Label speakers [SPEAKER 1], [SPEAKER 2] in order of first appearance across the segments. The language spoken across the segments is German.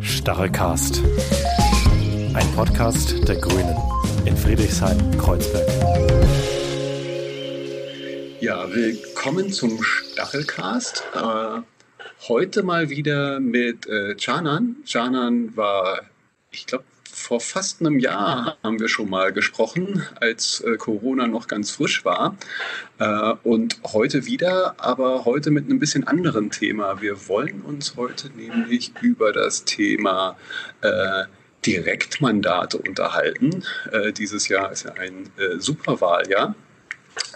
[SPEAKER 1] Stachelcast. Ein Podcast der Grünen in Friedrichshain-Kreuzberg.
[SPEAKER 2] Ja, willkommen zum Stachelcast. Äh, heute mal wieder mit äh, Canan. Canan war, ich glaube, vor fast einem Jahr haben wir schon mal gesprochen, als äh, Corona noch ganz frisch war. Äh, und heute wieder, aber heute mit einem bisschen anderen Thema. Wir wollen uns heute nämlich über das Thema äh, Direktmandate unterhalten. Äh, dieses Jahr ist ja ein äh, Superwahljahr.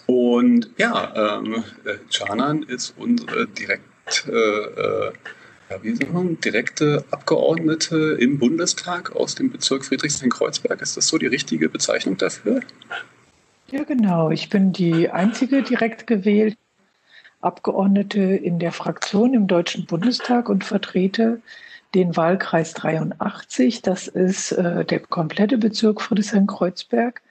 [SPEAKER 2] Und ja, ähm, äh, Canan ist unsere direkt äh, ja, sagt man, direkte Abgeordnete im Bundestag aus dem Bezirk Friedrichshain-Kreuzberg. Ist das so die richtige Bezeichnung dafür?
[SPEAKER 3] Ja, genau. Ich bin die einzige direkt gewählte Abgeordnete in der Fraktion im Deutschen Bundestag und vertrete den Wahlkreis 83. Das ist äh, der komplette Bezirk Friedrichshain-Kreuzberg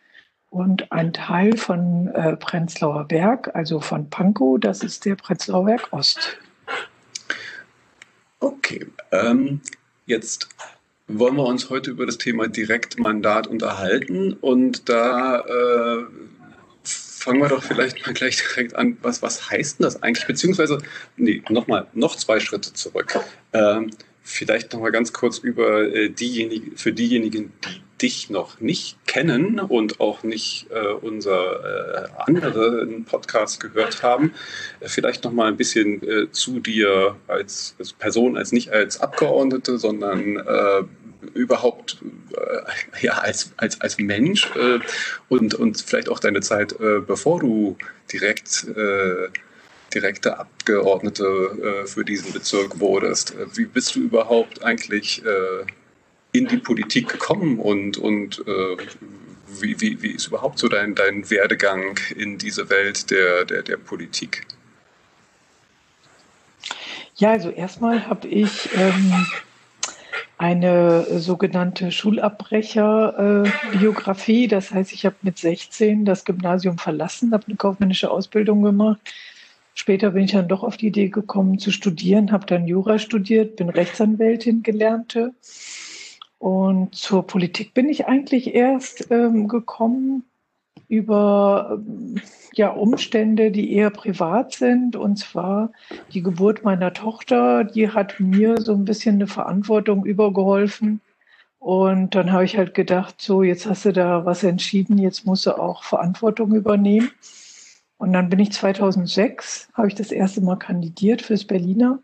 [SPEAKER 3] und ein Teil von äh, Prenzlauer Berg, also von Pankow. Das ist der Prenzlauer Berg Ost.
[SPEAKER 2] Okay, ähm, jetzt wollen wir uns heute über das Thema Direktmandat unterhalten und da äh, fangen wir doch vielleicht mal gleich direkt an. Was, was heißt denn das eigentlich? Beziehungsweise, nee, nochmal, noch zwei Schritte zurück. Ähm, vielleicht nochmal ganz kurz über äh, diejenigen, für diejenigen, die dich noch nicht kennen und auch nicht äh, unser äh, anderen Podcast gehört haben, äh, vielleicht noch mal ein bisschen äh, zu dir als, als, Person, als nicht als Abgeordnete, sondern äh, überhaupt äh, ja als als als Mensch und und vielleicht auch deine Zeit, bevor du direkt direkte Abgeordnete äh, für diesen Bezirk wurdest. Wie bist du überhaupt eigentlich äh, in die Politik gekommen und, und äh, wie, wie, wie ist überhaupt so dein, dein Werdegang in diese Welt der, der, der Politik?
[SPEAKER 3] Ja, also erstmal habe ich ähm, eine sogenannte Schulabbrecher-Biografie. Äh, das heißt, ich habe mit 16 das Gymnasium verlassen, habe eine kaufmännische Ausbildung gemacht. Später bin ich dann doch auf die Idee gekommen zu studieren, habe dann Jura studiert, bin Rechtsanwältin gelernte und zur Politik bin ich eigentlich erst ähm, gekommen über ähm, ja, Umstände, die eher privat sind. Und zwar die Geburt meiner Tochter, die hat mir so ein bisschen eine Verantwortung übergeholfen. Und dann habe ich halt gedacht, so, jetzt hast du da was entschieden, jetzt musst du auch Verantwortung übernehmen. Und dann bin ich 2006, habe ich das erste Mal kandidiert fürs Berliner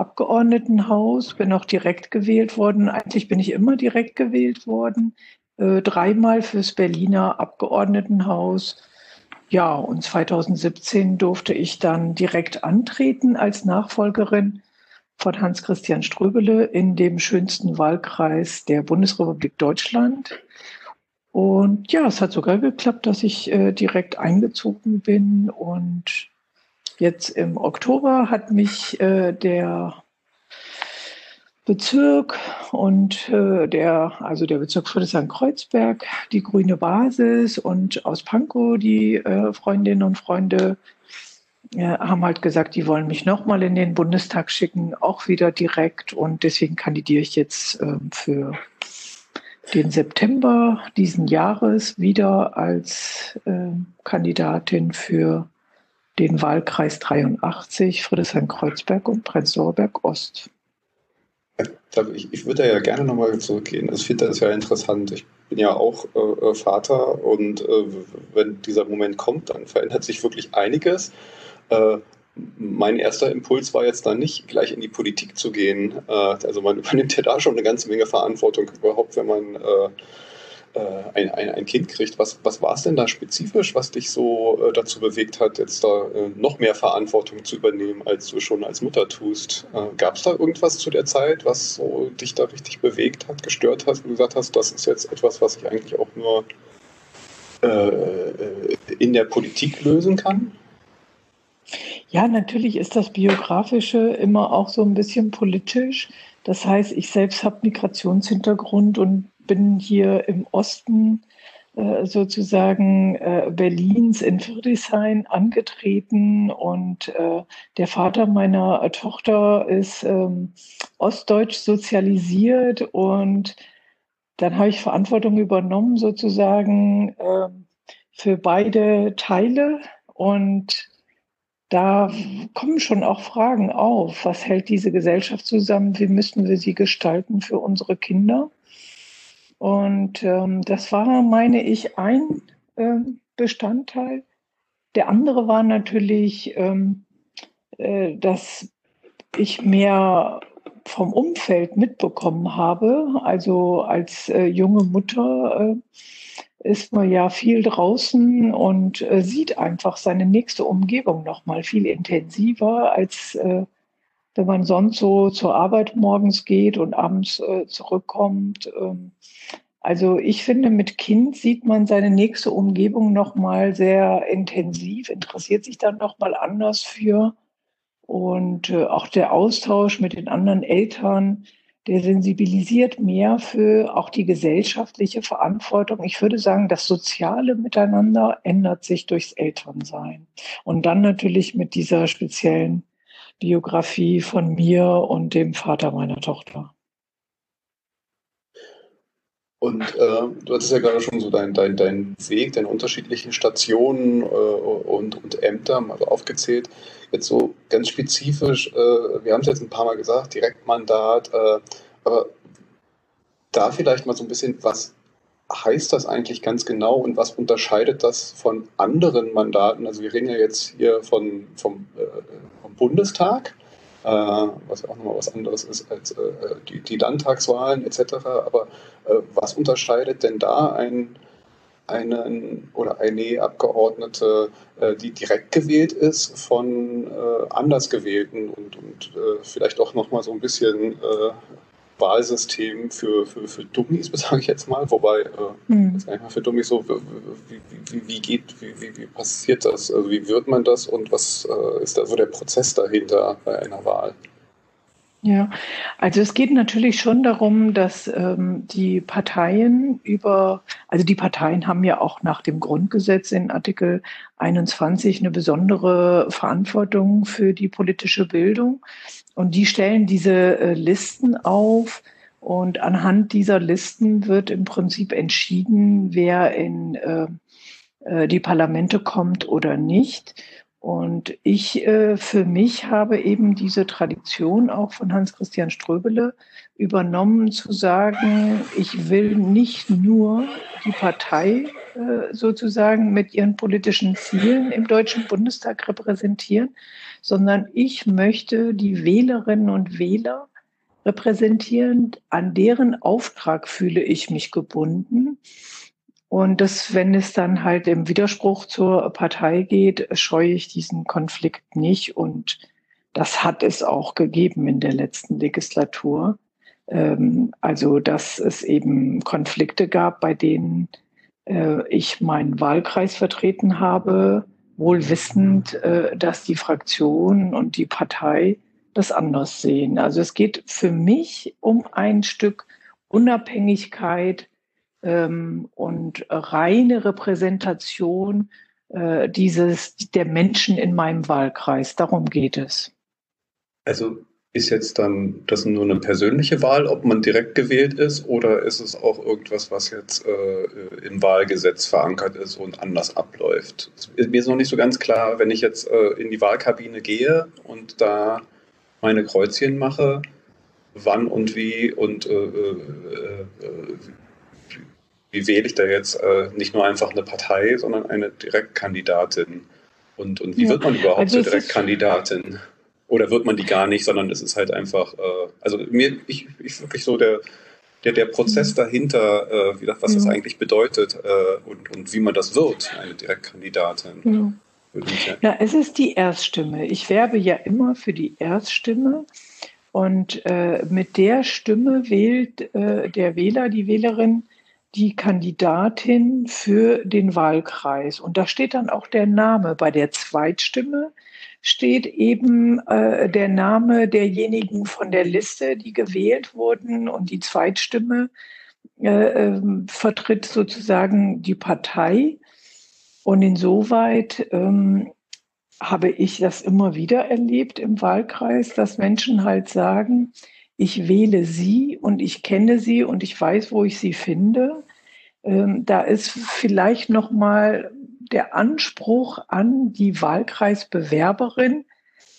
[SPEAKER 3] Abgeordnetenhaus, bin auch direkt gewählt worden. Eigentlich bin ich immer direkt gewählt worden. Äh, dreimal fürs Berliner Abgeordnetenhaus. Ja, und 2017 durfte ich dann direkt antreten als Nachfolgerin von Hans-Christian Ströbele in dem schönsten Wahlkreis der Bundesrepublik Deutschland. Und ja, es hat sogar geklappt, dass ich äh, direkt eingezogen bin und Jetzt im Oktober hat mich äh, der Bezirk und äh, der, also der Bezirk Friedrichshain-Kreuzberg, die grüne Basis und aus Pankow die äh, Freundinnen und Freunde äh, haben halt gesagt, die wollen mich nochmal in den Bundestag schicken, auch wieder direkt. Und deswegen kandidiere ich jetzt äh, für den September diesen Jahres wieder als äh, Kandidatin für den Wahlkreis 83, Friedrichshain-Kreuzberg und Prenzlauer Berg Ost.
[SPEAKER 2] Ich, ich würde ja gerne nochmal zurückgehen. Also ich finde das ja interessant. Ich bin ja auch äh, äh, Vater und äh, wenn dieser Moment kommt, dann verändert sich wirklich einiges. Äh, mein erster Impuls war jetzt dann nicht, gleich in die Politik zu gehen. Äh, also man übernimmt ja da schon eine ganze Menge Verantwortung überhaupt, wenn man äh, ein, ein, ein, Kind kriegt. Was, was war es denn da spezifisch, was dich so äh, dazu bewegt hat, jetzt da äh, noch mehr Verantwortung zu übernehmen, als du schon als Mutter tust? Äh, Gab es da irgendwas zu der Zeit, was so dich da richtig bewegt hat, gestört hat, du gesagt hast, das ist jetzt etwas, was ich eigentlich auch nur äh, in der Politik lösen kann?
[SPEAKER 3] Ja, natürlich ist das Biografische immer auch so ein bisschen politisch. Das heißt, ich selbst habe Migrationshintergrund und bin hier im Osten äh, sozusagen äh, Berlins in Friedrichshain angetreten und äh, der Vater meiner Tochter ist ähm, ostdeutsch sozialisiert und dann habe ich Verantwortung übernommen sozusagen äh, für beide Teile und da kommen schon auch Fragen auf. Was hält diese Gesellschaft zusammen? Wie müssen wir sie gestalten für unsere Kinder? Und ähm, das war, meine ich, ein äh, Bestandteil. Der andere war natürlich, ähm, äh, dass ich mehr vom Umfeld mitbekommen habe. Also als äh, junge Mutter äh, ist man ja viel draußen und äh, sieht einfach seine nächste Umgebung noch mal viel intensiver als äh, wenn man sonst so zur Arbeit morgens geht und abends äh, zurückkommt. Ähm, also ich finde, mit Kind sieht man seine nächste Umgebung noch mal sehr intensiv, interessiert sich dann noch mal anders für und äh, auch der Austausch mit den anderen Eltern, der sensibilisiert mehr für auch die gesellschaftliche Verantwortung. Ich würde sagen, das soziale Miteinander ändert sich durchs Elternsein. Und dann natürlich mit dieser speziellen Biografie von mir und dem Vater meiner Tochter.
[SPEAKER 2] Und äh, du hattest ja gerade schon so deinen dein, dein Weg, deine unterschiedlichen Stationen äh, und, und Ämter mal aufgezählt. Jetzt so ganz spezifisch, äh, wir haben es jetzt ein paar Mal gesagt, Direktmandat, äh, aber da vielleicht mal so ein bisschen, was heißt das eigentlich ganz genau und was unterscheidet das von anderen Mandaten? Also wir reden ja jetzt hier von, vom, äh, vom Bundestag, äh, was ja auch nochmal was anderes ist als äh, die, die, Landtagswahlen etc. Aber äh, was unterscheidet denn da ein, einen oder eine Abgeordnete, äh, die direkt gewählt ist, von äh, anders gewählten und, und vielleicht auch nochmal so ein bisschen Wahlsystem für, für, für Dummies, sage ich jetzt mal. Wobei, äh, hm. gar nicht mal für Dummies so, wie, wie, wie geht, wie, wie, wie, passiert das? Also wie wird man das und was äh, ist da so der Prozess dahinter bei einer Wahl?
[SPEAKER 3] Ja, also es geht natürlich schon darum, dass ähm, die Parteien über, also die Parteien haben ja auch nach dem Grundgesetz in Artikel 21 eine besondere Verantwortung für die politische Bildung. Und die stellen diese äh, Listen auf. Und anhand dieser Listen wird im Prinzip entschieden, wer in äh, äh die Parlamente kommt oder nicht. Und ich äh, für mich habe eben diese Tradition auch von Hans-Christian Ströbele übernommen, zu sagen, ich will nicht nur die Partei äh, sozusagen mit ihren politischen Zielen im Deutschen Bundestag repräsentieren, sondern ich möchte die Wählerinnen und Wähler repräsentieren, an deren Auftrag fühle ich mich gebunden. Und das, wenn es dann halt im Widerspruch zur Partei geht, scheue ich diesen Konflikt nicht. Und das hat es auch gegeben in der letzten Legislatur. Ähm, also, dass es eben Konflikte gab, bei denen äh, ich meinen Wahlkreis vertreten habe, wohl wissend, äh, dass die Fraktion und die Partei das anders sehen. Also es geht für mich um ein Stück Unabhängigkeit, ähm, und reine Repräsentation äh, dieses, der Menschen in meinem Wahlkreis. Darum geht es.
[SPEAKER 2] Also ist jetzt dann das nur eine persönliche Wahl, ob man direkt gewählt ist, oder ist es auch irgendwas, was jetzt äh, im Wahlgesetz verankert ist und anders abläuft? Mir ist noch nicht so ganz klar, wenn ich jetzt äh, in die Wahlkabine gehe und da meine Kreuzchen mache, wann und wie und äh, äh, äh wie wähle ich da jetzt äh, nicht nur einfach eine Partei, sondern eine Direktkandidatin? Und, und wie ja. wird man überhaupt also zur Direktkandidatin? Oder wird man die gar nicht, sondern es ist halt einfach, äh, also mir, ich, ich wirklich so der, der, der Prozess mhm. dahinter, äh, wie das, was ja. das eigentlich bedeutet äh, und, und wie man das wird, eine Direktkandidatin.
[SPEAKER 3] Ja. Ja, es ist die Erststimme. Ich werbe ja immer für die Erststimme. Und äh, mit der Stimme wählt äh, der Wähler, die Wählerin die Kandidatin für den Wahlkreis. Und da steht dann auch der Name. Bei der Zweitstimme steht eben äh, der Name derjenigen von der Liste, die gewählt wurden. Und die Zweitstimme äh, ähm, vertritt sozusagen die Partei. Und insoweit ähm, habe ich das immer wieder erlebt im Wahlkreis, dass Menschen halt sagen, ich wähle sie und ich kenne sie und ich weiß, wo ich sie finde. Ähm, da ist vielleicht noch mal der Anspruch an die Wahlkreisbewerberin,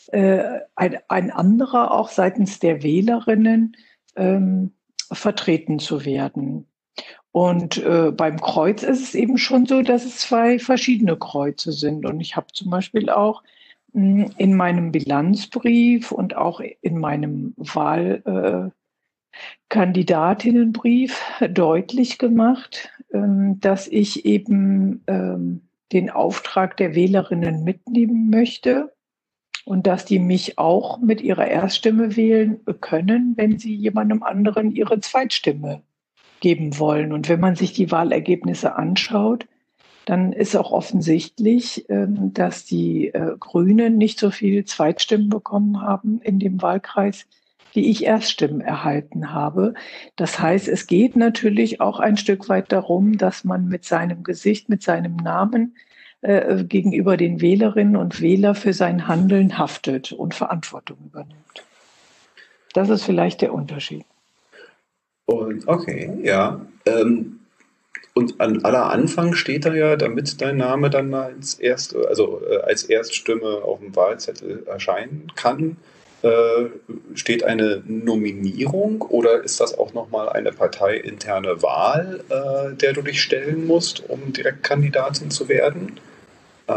[SPEAKER 3] äh, ein, ein, anderer auch seitens der Wählerinnen ähm, vertreten zu werden. Und äh, beim Kreuz ist es eben schon so, dass es zwei verschiedene Kreuze sind. Und ich habe zum Beispiel auch mh, hm, in meinem Bilanzbrief und auch in meinem Wahlkandidatinnenbrief äh, deutlich gemacht, ähm, dass ich eben ähm, den Auftrag der Wählerinnen mitnehmen möchte und dass die mich auch mit ihrer Erststimme wählen können, wenn sie jemandem anderen ihre Zweitstimme geben wollen. Und wenn man sich die Wahlergebnisse anschaut, dann ist auch offensichtlich, ähm, dass die äh, Grünen nicht so viele Zweitstimmen bekommen haben in dem Wahlkreis, wie ich Erststimmen erhalten habe. Das heißt, es geht natürlich auch ein Stück weit darum, dass man mit seinem Gesicht, mit seinem Namen äh, gegenüber den Wählerinnen und Wählern für sein Handeln haftet und Verantwortung übernimmt. Das ist vielleicht der Unterschied.
[SPEAKER 2] Und okay, ja. Ähm, und an aller Anfang steht da ja, damit dein Name dann als erste, also äh, als Erststimme auf dem Wahlzettel erscheinen kann, steht eine Nominierung oder ist das auch nochmal eine parteiinterne Wahl, äh, der du dich stellen musst, um Direktkandidatin zu werden? Äh,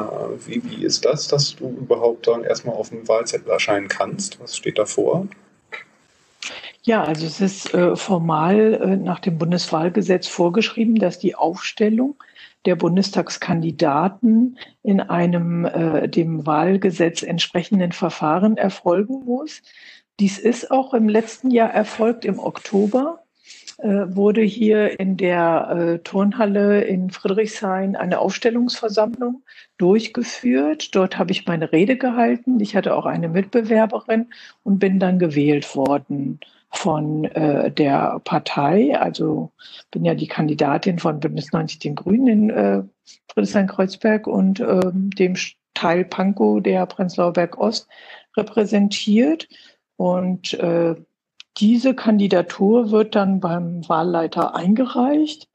[SPEAKER 2] wie, wie ist das, dass du überhaupt dann erstmal auf dem Wahlzettel erscheinen kannst? Was steht da vor?
[SPEAKER 3] Ja, also es ist äh, formal äh, nach dem Bundeswahlgesetz vorgeschrieben, dass die Aufstellung der Bundestagskandidaten in einem äh, dem Wahlgesetz entsprechenden Verfahren erfolgen muss. Dies ist auch im letzten Jahr erfolgt im Oktober äh, wurde hier in der äh, Turnhalle in Friedrichshain eine Aufstellungsversammlung durchgeführt. Dort habe ich meine Rede gehalten. Ich hatte auch eine Mitbewerberin und bin dann gewählt worden von äh, der Partei. Also bin ja die Kandidatin von Bündnis 90 den Grünen in äh, Friedrichshain-Kreuzberg und äh, dem Teil Pankow der Prenzlauer Berg Ost repräsentiert. Und äh, diese Kandidatur wird dann beim Wahlleiter eingereicht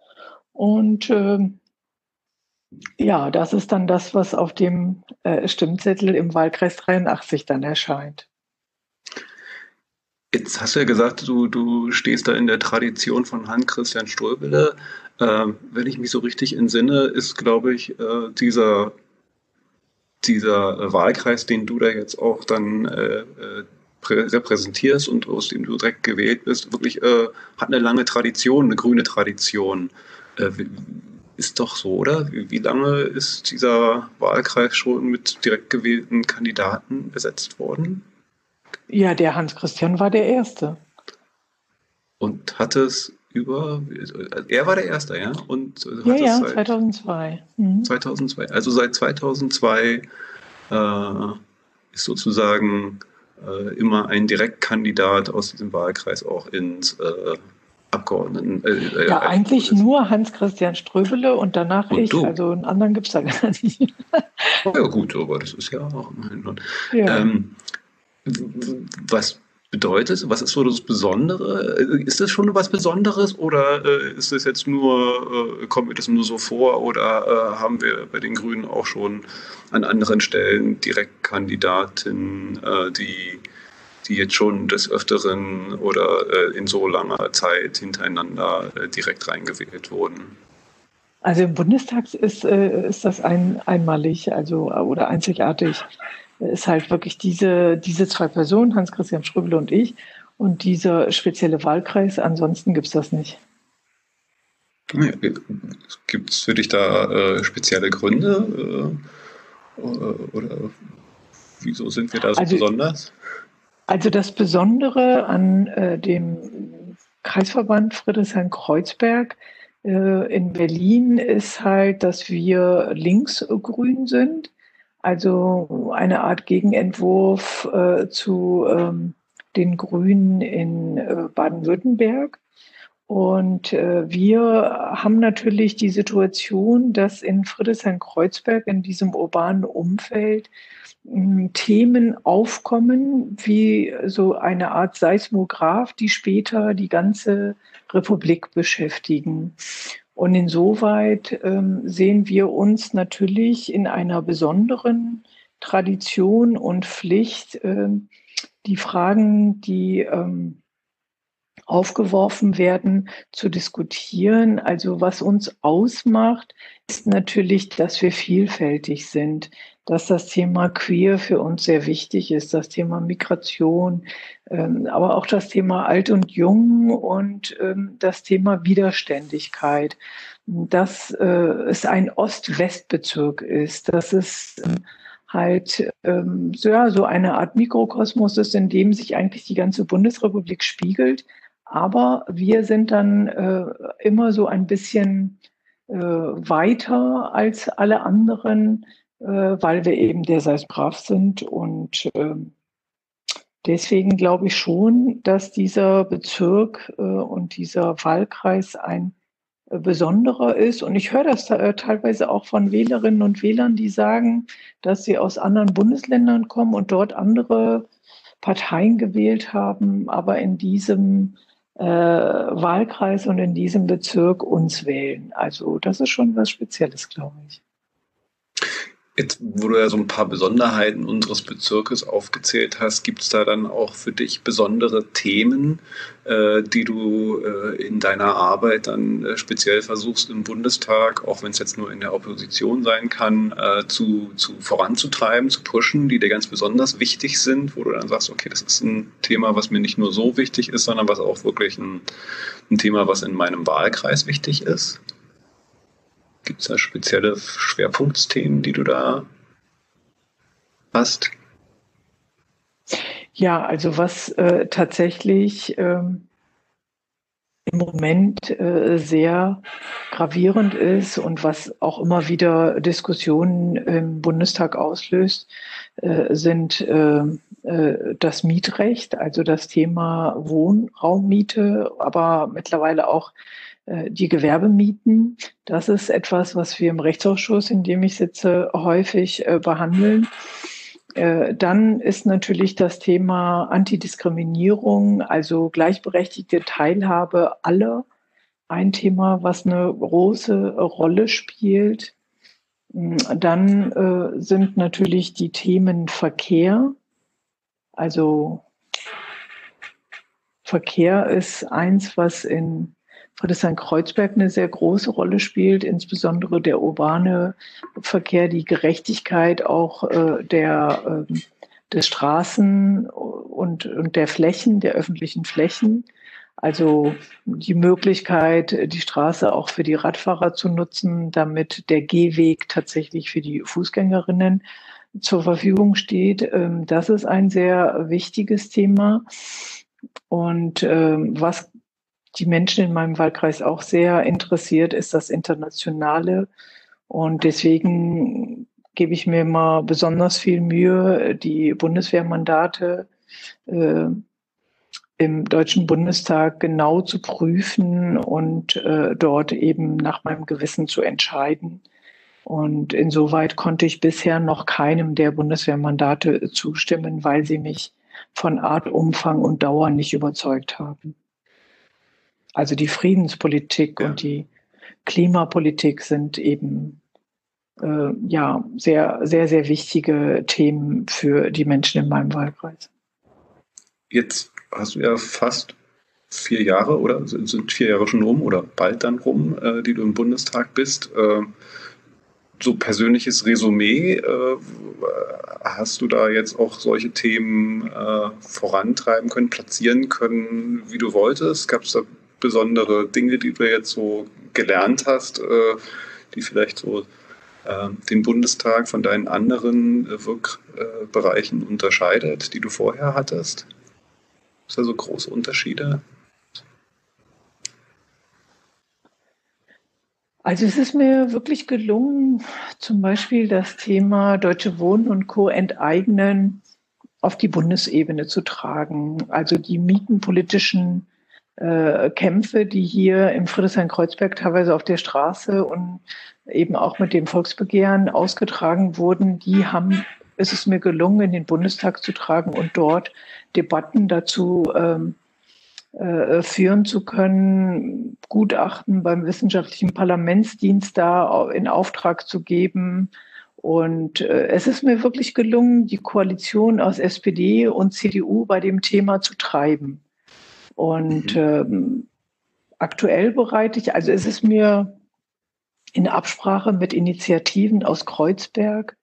[SPEAKER 3] und äh, ja, das ist dann das, was auf dem äh, Stimmzettel im Wahlkreis 83 dann erscheint.
[SPEAKER 2] Jetzt hast du ja gesagt, du, du stehst da in der Tradition von Hans-Christian Ströbele. Ähm, wenn ich mich so richtig entsinne, ist, glaube ich, äh, dieser, dieser Wahlkreis, den du da jetzt auch dann äh, äh repräsentierst und aus dem du direkt gewählt bist, wirklich äh, hat eine lange Tradition, eine grüne Tradition. Äh, ist doch so, oder? Wie, wie, lange ist dieser Wahlkreis schon mit direkt gewählten Kandidaten besetzt worden?
[SPEAKER 3] Ja, der Hans Christian war der Erste.
[SPEAKER 2] Und hat es über, er war der Erste, ja? Und
[SPEAKER 3] ja, ja, 2002.
[SPEAKER 2] Mhm. 2002. Also seit 2002 äh, ist sozusagen äh, immer ein Direktkandidat aus diesem Wahlkreis auch ins äh, Abgeordneten.
[SPEAKER 3] Äh, äh ja, eigentlich nur Hans-Christian Ströbele und danach und ich. Du. Also einen anderen gibt es da gar nicht.
[SPEAKER 2] ja, gut, aber das ist ja auch. Ja. Ähm, was bedeutet? Was ist so das Besondere? Ist das schon was Besonderes oder äh, ist das jetzt nur, äh, kommt mir das nur so vor oder äh, haben wir bei den Grünen auch schon an anderen Stellen Direktkandidatinnen, äh, die, die jetzt schon des Öfteren oder äh, in so langer Zeit hintereinander äh, direkt reingewählt wurden?
[SPEAKER 3] Also im Bundestag ist, ist das ein, einmalig also, oder einzigartig ist halt wirklich diese, diese zwei Personen, Hans-Christian Schröbel und ich, und dieser spezielle Wahlkreis. Ansonsten gibt es das nicht.
[SPEAKER 2] Gibt es für dich da äh, spezielle Gründe? Äh, oder wieso sind wir da so also, besonders?
[SPEAKER 3] Also das Besondere an äh, dem Kreisverband Friedrichshain-Kreuzberg äh, in Berlin ist halt, dass wir linksgrün sind also eine Art Gegenentwurf äh, zu ähm, den Grünen in äh, Baden-Württemberg. Und äh, wir haben natürlich die Situation, dass in Friedrichshain-Kreuzberg, in diesem urbanen Umfeld, Themen aufkommen, wie so eine Art Seismograph, die später die ganze Republik beschäftigen. Und insoweit ähm, sehen wir uns natürlich in einer besonderen Tradition und Pflicht, äh, die Fragen, die ähm, aufgeworfen werden, zu diskutieren. Also was uns ausmacht, ist natürlich, dass wir vielfältig sind, dass das Thema Queer für uns sehr wichtig ist, das Thema Migration, ähm, aber auch das Thema Alt und Jung und ähm, das Thema Widerständigkeit. Dass äh, es ein Ost-West-Bezirk ist, dass es ähm, halt so, ja, so eine Art Mikrokosmos ist, in dem sich eigentlich die ganze Bundesrepublik spiegelt. Aber wir sind dann äh, immer so ein bisschen äh, weiter als alle anderen, weil wir eben der Seis brav sind. Und äh, deswegen glaube ich schon, dass dieser Bezirk äh, und dieser Wahlkreis ein äh, besonderer ist. Und ich höre das äh, teilweise auch von Wählerinnen und Wählern, die sagen, dass sie aus anderen Bundesländern kommen und dort andere Parteien gewählt haben, aber in diesem äh, Wahlkreis und in diesem Bezirk uns wählen. Also das ist schon was Spezielles, glaube ich.
[SPEAKER 2] Jetzt, wo du ja so ein paar Besonderheiten unseres Bezirkes aufgezählt hast, gibt es da dann auch für dich besondere Themen, äh, die du äh, in deiner Arbeit dann äh, speziell versuchst im Bundestag, auch wenn es jetzt nur in der Opposition sein kann, äh, zu, zu voranzutreiben, zu pushen, die dir ganz besonders wichtig sind, wo du dann sagst, okay, das ist ein Thema, was mir nicht nur so wichtig ist, sondern was auch wirklich ein, ein Thema, was in meinem Wahlkreis wichtig ist? Gibt es da spezielle Schwerpunktthemen, die du da hast?
[SPEAKER 3] Ja, also was äh, tatsächlich ähm, im Moment äh, sehr gravierend ist und was auch immer wieder Diskussionen im Bundestag auslöst, äh, sind äh, äh, das Mietrecht, also das Thema Wohnraummiete, aber mittlerweile auch äh, die Gewerbemieten. Das ist etwas, was wir im Rechtsausschuss, in dem ich sitze, häufig äh, behandeln. Äh, dann ist natürlich das Thema Antidiskriminierung, also gleichberechtigte Teilhabe aller, ein Thema, was eine große Rolle spielt. Mm, dann sind natürlich die Themen Verkehr. Also Verkehr ist eins, was in Friedrichshain-Kreuzberg eine sehr große Rolle spielt, insbesondere der urbane Verkehr, die Gerechtigkeit auch äh, der, äh, des Straßen und, und der Flächen, der öffentlichen Flächen. Also die Möglichkeit, die Straße auch für die Radfahrer zu nutzen, damit der Gehweg tatsächlich für die Fußgängerinnen zur Verfügung steht. Ähm, das ist ein sehr wichtiges Thema. Und ähm, was die Menschen in meinem Wahlkreis auch sehr interessiert, ist das Internationale. Und deswegen gebe ich mir immer besonders viel Mühe, die Bundeswehrmandate äh, im Deutschen Bundestag genau zu prüfen und äh, dort eben nach meinem Gewissen zu entscheiden. Und insoweit konnte ich bisher noch keinem der Bundeswehrmandate zustimmen, weil sie mich von Art, Umfang und Dauer nicht überzeugt haben. Also die Friedenspolitik ja. und die Klimapolitik sind eben äh, ja sehr, sehr, sehr wichtige Themen für die Menschen in meinem Wahlkreis.
[SPEAKER 2] Jetzt hast du ja fast vier Jahre oder sind vier Jahre schon rum oder bald dann rum, äh, die du im Bundestag bist. Äh, so persönliches Resümee, äh, hast du da jetzt auch solche Themen äh, vorantreiben können, platzieren können, wie du wolltest? Gab es da besondere Dinge, die du jetzt so gelernt hast, äh, die vielleicht so äh, den Bundestag von deinen anderen äh, Wirkbereichen unterscheidet, die du vorher hattest? Ist da so große Unterschiede?
[SPEAKER 3] Also es ist mir wirklich gelungen, zum Beispiel das Thema Deutsche Wohnen und Co. enteignen auf die Bundesebene zu tragen. Also die mietenpolitischen äh, Kämpfe, die hier im Friedrichshain-Kreuzberg teilweise auf der Straße und eben auch mit dem Volksbegehren ausgetragen wurden, die haben, ist es mir gelungen, in den Bundestag zu tragen und dort Debatten dazu ähm, äh, führen zu können, Gutachten beim wissenschaftlichen Parlamentsdienst da in Auftrag zu geben. Und äh, es ist mir wirklich gelungen, die Koalition aus SPD und CDU bei dem Thema zu treiben. Und mhm. ähm, aktuell bereite ich, also es ist mir in Absprache mit Initiativen aus Kreuzberg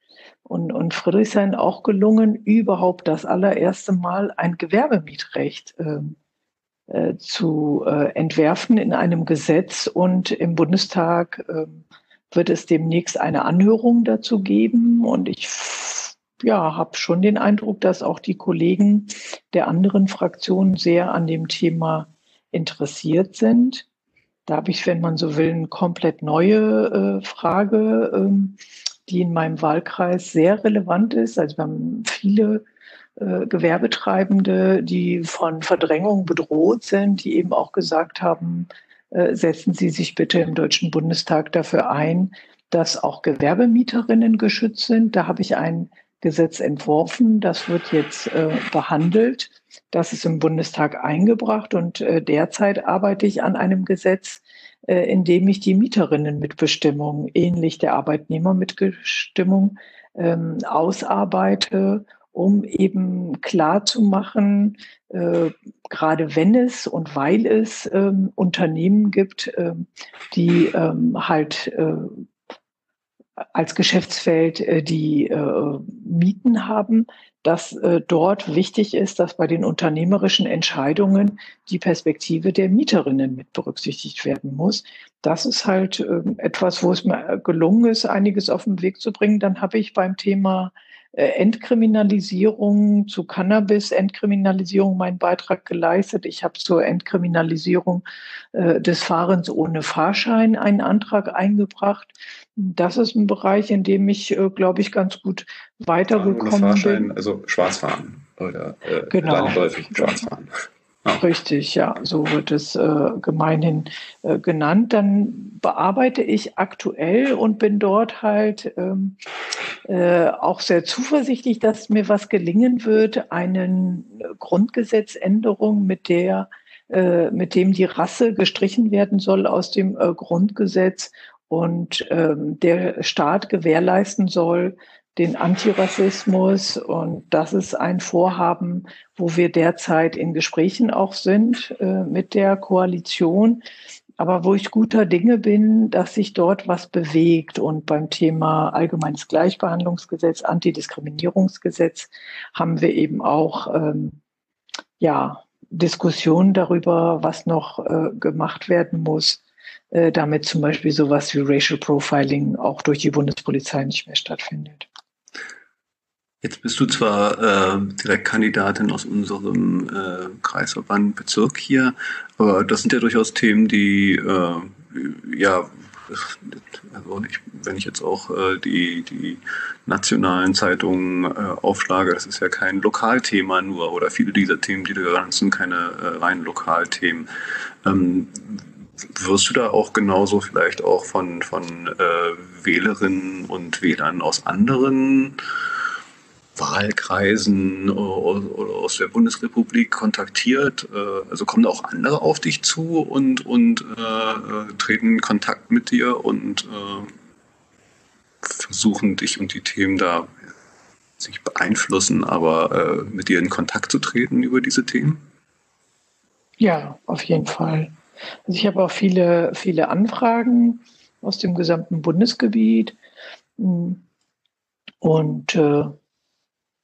[SPEAKER 3] und, und Friedrichshain auch gelungen, überhaupt das allererste Mal ein Gewerbemietrecht äh, äh, zu äh, entwerfen in einem Gesetz. Und im Bundestag äh, wird es demnächst eine Anhörung dazu geben. Und ich ja, habe schon den Eindruck, dass auch die Kollegen der anderen Fraktionen sehr an dem Thema interessiert sind. Da habe ich, wenn man so will, eine komplett neue äh, Frage, ähm, die in meinem Wahlkreis sehr relevant ist. Also wir haben viele äh, Gewerbetreibende, die von Verdrängung bedroht sind, die eben auch gesagt haben, äh, setzen Sie sich bitte im Deutschen Bundestag dafür ein, dass auch Gewerbemieterinnen geschützt sind. Da habe ich ein Gesetz entworfen. Das wird jetzt äh, behandelt. Das ist im Bundestag eingebracht und äh, derzeit arbeite ich an einem Gesetz, äh, in dem ich die Mieterinnenmitbestimmung ähnlich der Arbeitnehmermitbestimmung ähm, ausarbeite, um eben klar zu machen, äh, gerade wenn es und weil es ähm, Unternehmen gibt, ähm, die ähm, halt äh, als Geschäftsfeld äh, die äh, Mieten haben, dass äh, dort wichtig ist, dass bei den unternehmerischen Entscheidungen die Perspektive der Mieterinnen mit berücksichtigt werden muss. Das ist halt ähm, etwas, wo es mir gelungen ist, einiges auf den Weg zu bringen. Dann habe ich beim Thema Entkriminalisierung zu Cannabis, Entkriminalisierung meinen Beitrag geleistet. Ich habe zur Entkriminalisierung äh, des Fahrens ohne Fahrschein einen Antrag eingebracht. Das ist ein Bereich, in dem ich, äh, glaube ich, ganz gut weitergekommen Fahren ohne Fahrschein, bin.
[SPEAKER 2] Also Schwarzfahren oder
[SPEAKER 3] äh, genau. Schwarzfahren. Richtig, ja, so wird es äh, gemeinhin äh, genannt. Dann bearbeite ich aktuell und bin dort halt ähm, äh, auch sehr zuversichtlich, dass mir was gelingen wird, eine Grundgesetzänderung, mit der äh, mit dem die Rasse gestrichen werden soll aus dem äh, Grundgesetz und ähm, der Staat gewährleisten soll, den Antirassismus. Und das ist ein Vorhaben, wo wir derzeit in Gesprächen auch sind äh, mit der Koalition. Aber wo ich guter Dinge bin, dass sich dort was bewegt. Und beim Thema Allgemeines Gleichbehandlungsgesetz, Antidiskriminierungsgesetz haben wir eben auch ähm, ja, Diskussionen darüber, was noch äh, gemacht werden muss, äh, damit zum Beispiel sowas wie Racial Profiling auch durch die Bundespolizei nicht mehr stattfindet.
[SPEAKER 2] Jetzt bist du zwar äh, Direktkandidatin aus unserem äh, Kreisverband Bezirk hier, aber das sind ja durchaus Themen, die äh, ja also ich, wenn ich jetzt auch äh, die, die nationalen Zeitungen äh, aufschlage, das ist ja kein Lokalthema nur oder viele dieser Themen, die du genannt sind, keine äh, rein Lokalthemen. Ähm, wirst du da auch genauso vielleicht auch von, von äh, Wählerinnen und Wählern aus anderen Wahlkreisen oder aus der Bundesrepublik kontaktiert? Äh, also kommen auch andere auf dich zu und, und äh, treten in Kontakt mit dir und äh, versuchen dich und die Themen da sich beeinflussen, aber äh, mit dir in Kontakt zu treten über diese Themen?
[SPEAKER 3] Ja, auf jeden Fall. Also ich habe auch viele, viele Anfragen aus dem gesamten Bundesgebiet und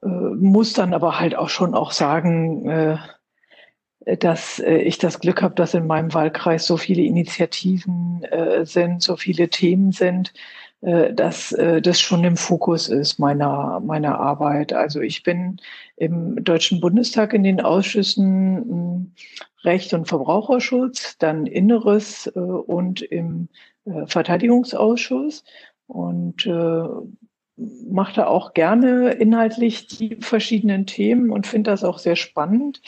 [SPEAKER 3] äh, muss dann aber halt auch schon auch sagen, äh, dass äh, ich das Glück habe, dass in meinem Wahlkreis so viele Initiativen sind, so viele Themen sind, dass das schon im Fokus ist meiner, meiner Arbeit. Also ich bin im Deutschen Bundestag in den Ausschüssen Recht und Verbraucherschutz, dann Inneres und im Verteidigungsausschuss und mache da auch gerne inhaltlich die verschiedenen Themen und finde das auch sehr spannend.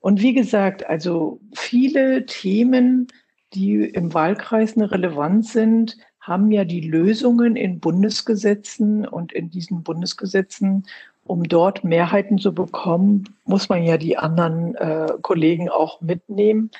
[SPEAKER 3] Und wie gesagt, also viele Themen, die im Wahlkreis eine Relevanz sind, haben ja die Lösungen in Bundesgesetzen und in diesen Bundesgesetzen, um dort Mehrheiten zu bekommen, muss man ja die anderen äh, Kollegen auch mitnehmen.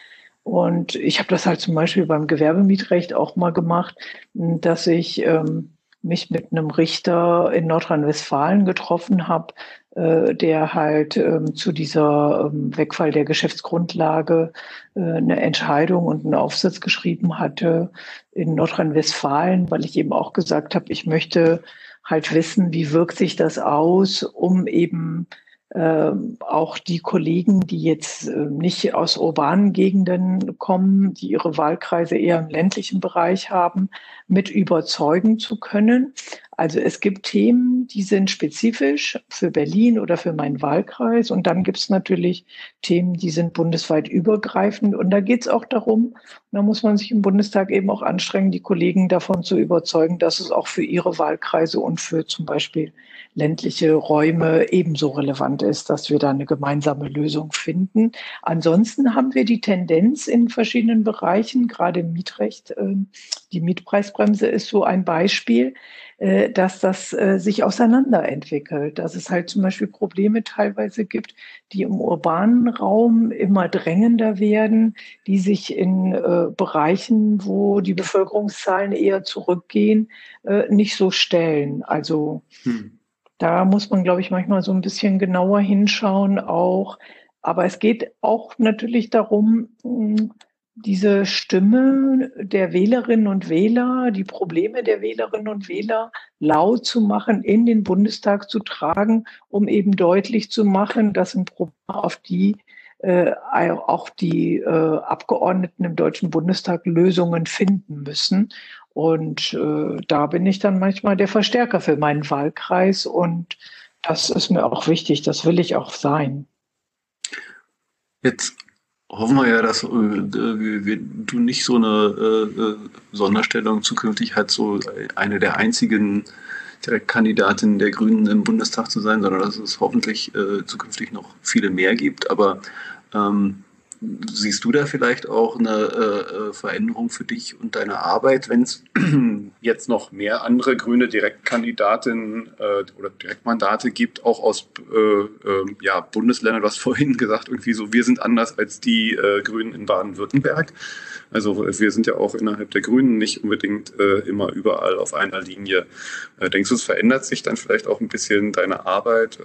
[SPEAKER 3] Und ich habe das halt zum Beispiel beim Gewerbemietrecht auch mal gemacht, dass ich ähm, mich mit einem Richter in Nordrhein-Westfalen getroffen habe, äh, der halt ähm, zu dieser ähm, Wegfall der Geschäftsgrundlage äh, eine Entscheidung und einen Aufsatz geschrieben hatte in Nordrhein-Westfalen, weil ich eben auch gesagt habe, ich möchte halt wissen, wie wirkt sich das aus, um eben äh, auch die Kollegen, die jetzt äh, nicht aus urbanen Gegenden kommen, die ihre Wahlkreise eher im ländlichen Bereich haben, mit überzeugen zu können. Also es gibt Themen, die sind spezifisch für Berlin oder für meinen Wahlkreis. Und dann gibt es natürlich Themen, die sind bundesweit übergreifend. Und da geht es auch darum, da muss man sich im Bundestag eben auch anstrengen, die Kollegen davon zu überzeugen, dass es auch für ihre Wahlkreise und für zum Beispiel ländliche Räume ebenso relevant ist, dass wir da eine gemeinsame Lösung finden. Ansonsten haben wir die Tendenz in verschiedenen Bereichen, gerade im Mietrecht, ähm, die Mietpreisbremse ist so ein Beispiel, äh, dass das äh, sich auseinanderentwickelt, dass es halt zum Beispiel Probleme teilweise gibt, die im urbanen Raum immer drängender werden, die sich in äh, Bereichen, wo die Bevölkerungszahlen eher zurückgehen, nicht so stellen. Also hm. Da muss man, glaube ich, manchmal so ein bisschen genauer hinschauen auch. Aber es geht auch natürlich darum, hm, diese Stimme der Wählerinnen und Wähler, die Probleme der Wählerinnen und Wähler laut zu machen, in den Bundestag zu tragen, um eben deutlich zu machen, dass ein Problem auf die äh, auch die äh, Abgeordneten im Deutschen Bundestag Lösungen finden müssen. Und äh, da bin ich dann manchmal der Verstärker für meinen Wahlkreis und das ist mir auch wichtig, das will ich auch sein.
[SPEAKER 2] Jetzt hoffen wir ja, dass äh, du nicht so eine äh, äh, Sonderstellung zukünftig hast, so eine der einzigen Direktkandidatinnen der Grünen im Bundestag zu sein, sondern dass es hoffentlich äh, zukünftig noch viele mehr gibt. Aber ähm, Siehst du da vielleicht auch eine äh, äh Veränderung für dich und deine Arbeit, wenn es jetzt noch mehr andere grüne Direktkandidatinnen äh, oder Direktmandate gibt, auch aus äh, ähm, ja, Bundesländern? Du hast vorhin gesagt, irgendwie so, wir sind anders als die äh, Grünen in Baden-Württemberg. Also wir sind ja auch innerhalb der Grünen nicht unbedingt äh, immer überall auf einer Linie. denkst du, es verändert sich dann vielleicht auch ein bisschen deine Arbeit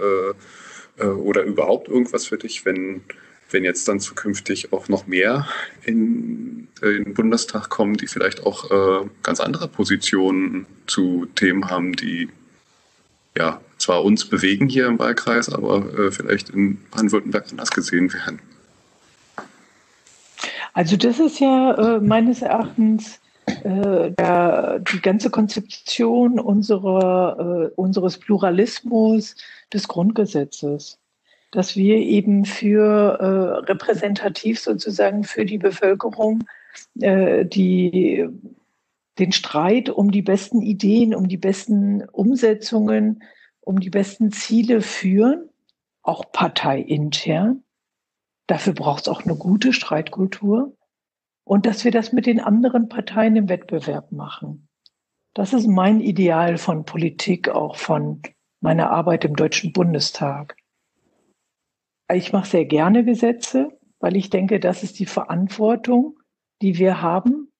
[SPEAKER 2] oder überhaupt irgendwas für dich, wenn wenn jetzt dann zukünftig auch noch mehr in, äh, in den Bundestag kommen, die vielleicht auch äh, ganz andere Positionen zu Themen haben, die ja zwar uns bewegen hier im Wahlkreis, aber äh, vielleicht in Baden-Württemberg anders gesehen werden.
[SPEAKER 3] Also das ist ja äh, meines Erachtens äh, der, die ganze Konzeption unserer, äh, unseres Pluralismus des Grundgesetzes dass wir eben für äh, repräsentativ sozusagen für die Bevölkerung äh, die, den Streit um die besten Ideen, um die besten Umsetzungen, um die besten Ziele führen, auch parteiintern. Dafür braucht es auch eine gute Streitkultur und dass wir das mit den anderen Parteien im Wettbewerb machen. Das ist mein Ideal von Politik, auch von meiner Arbeit im Deutschen Bundestag. Ich mache sehr gerne Gesetze, weil ich denke, das ist die Verantwortung, die wir haben.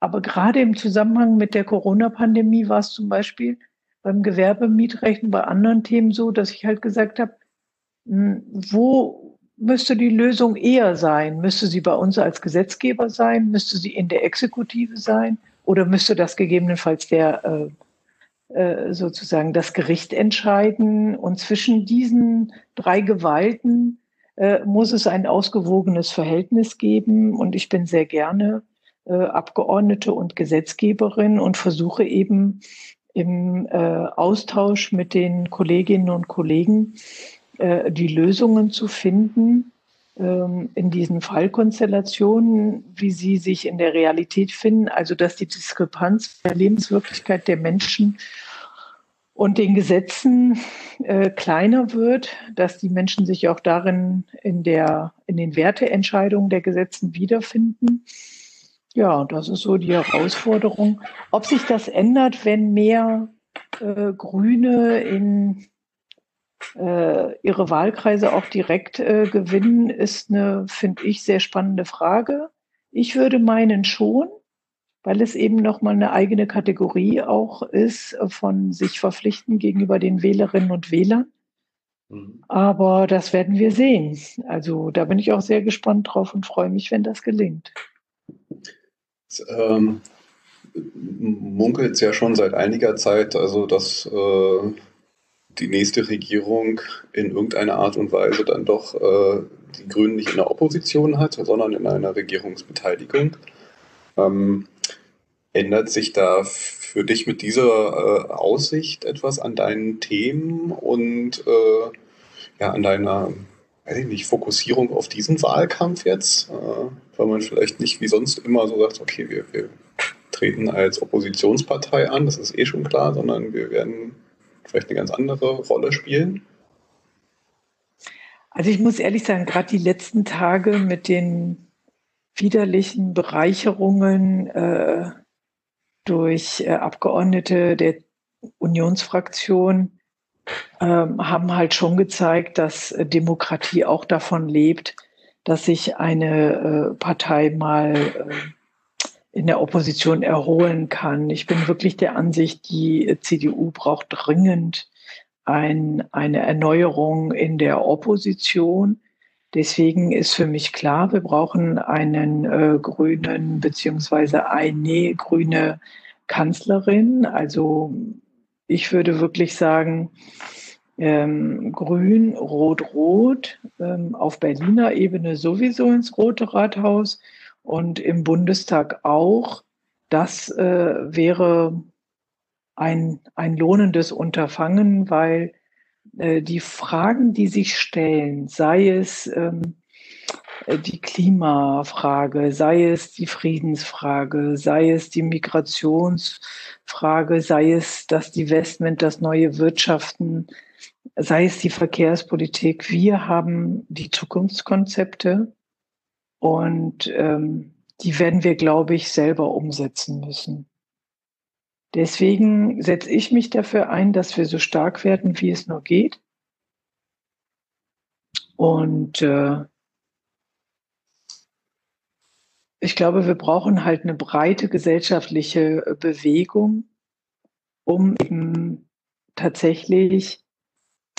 [SPEAKER 3] Aber gerade im Zusammenhang mit der Corona-Pandemie war es zum Beispiel beim Gewerbemietrecht und bei anderen Themen so, dass ich halt gesagt habe, hm, wo müsste die Lösung eher sein? Müsste sie bei uns als Gesetzgeber sein? Müsste sie in der Exekutive sein? Oder müsste das gegebenenfalls der äh, äh, sozusagen das Gericht entscheiden. Und zwischen diesen drei Gewalten äh, muss es ein ausgewogenes Verhältnis geben. Und ich bin sehr gerne äh, Abgeordnete und Gesetzgeberin und versuche eben im Austausch mit den Kolleginnen und Kollegen die Lösungen zu finden, in diesen Fallkonstellationen, wie sie sich in der Realität finden, also dass die Diskrepanz der Lebenswirklichkeit der Menschen und den Gesetzen äh, kleiner wird, dass die Menschen sich auch darin in, der, in den Werteentscheidungen der Gesetzen wiederfinden. Ja, das ist so die Herausforderung. Ob sich das ändert, wenn mehr äh, Grüne in äh, ihre Wahlkreise auch direkt äh, gewinnen, ist eine, finde ich, sehr spannende Frage. Ich würde meinen schon weil es eben nochmal eine eigene Kategorie auch ist von sich verpflichten gegenüber den Wählerinnen und Wählern. Mhm. Aber das werden wir sehen. Also da bin ich auch sehr gespannt drauf und freue mich, wenn das gelingt.
[SPEAKER 2] Ähm, munkelt es ja schon seit einiger Zeit, also dass äh, die nächste Regierung in irgendeiner Art und Weise dann doch äh, die Grünen nicht in der Opposition hat, sondern in einer Regierungsbeteiligung. Ähm, Ändert sich da für dich mit dieser äh, Aussicht etwas an deinen Themen und äh, ja, an deiner, weiß ich nicht, Fokussierung auf diesen Wahlkampf jetzt? Äh, weil man vielleicht nicht wie sonst immer so sagt, okay, wir, wir treten als Oppositionspartei an, das ist eh schon klar, sondern wir werden vielleicht eine ganz andere Rolle spielen?
[SPEAKER 3] Also ich muss ehrlich sagen, gerade die letzten Tage mit den widerlichen Bereicherungen äh, durch äh, Abgeordnete der Unionsfraktion ähm, haben halt schon gezeigt, dass äh, Demokratie auch davon lebt, dass sich eine äh, Partei mal äh, in der Opposition erholen kann. Ich bin wirklich der Ansicht, die CDU braucht dringend ein, eine Erneuerung in der Opposition. Deswegen ist für mich klar, wir brauchen einen äh, grünen beziehungsweise eine grüne Kanzlerin. Also ich würde wirklich sagen, ähm, Grün, Rot, Rot, ähm, auf Berliner Ebene sowieso ins Rote Rathaus und im Bundestag auch. Das äh, wäre ein, ein lohnendes Unterfangen, weil äh, die Fragen, die sich stellen, sei es ähm, äh, die Klimafrage, sei es die Friedensfrage, sei es die Migrationsfrage, sei es das Divestment, das neue Wirtschaften, sei es die Verkehrspolitik. Wir haben die Zukunftskonzepte und ähm, die werden wir, glaube ich, selber umsetzen müssen. Deswegen setze ich mich dafür ein, dass wir so stark werden, wie es nur geht. Und äh, ich glaube, wir brauchen halt eine breite gesellschaftliche Bewegung, um eben tatsächlich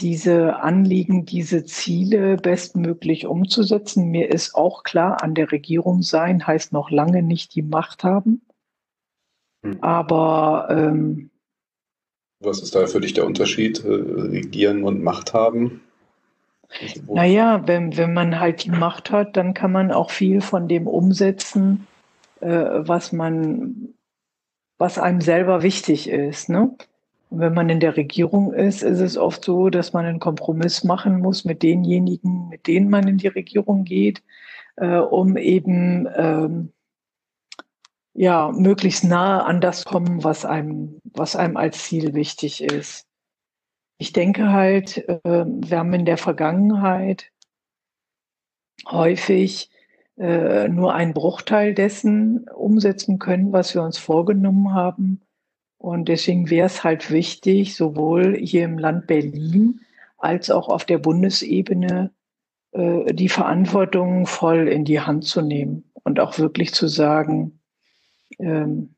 [SPEAKER 3] diese Anliegen, diese Ziele bestmöglich umzusetzen. Mir ist auch klar, an der Regierung sein heißt noch lange nicht die Macht haben. Hm. Aber ähm,
[SPEAKER 2] was ist da für dich der Unterschied, äh, regieren und Macht haben?
[SPEAKER 3] Naja, wenn, wenn man halt die Macht hat, dann kann man auch viel von dem umsetzen, äh, was man, was einem selber wichtig ist. Ne? Wenn man in der Regierung ist, ist es oft so, dass man einen Kompromiss machen muss mit denjenigen, mit denen man in die Regierung geht, äh, um eben ähm, ja möglichst nahe an das kommen, was einem, was einem als Ziel wichtig ist. Ich denke halt, äh, wir haben in der Vergangenheit häufig äh, nur einen Bruchteil dessen umsetzen können, was wir uns vorgenommen haben. Und deswegen wäre es halt wichtig, sowohl hier im Land Berlin als auch auf der Bundesebene äh, die Verantwortung voll in die Hand zu nehmen und auch wirklich zu sagen, ähm,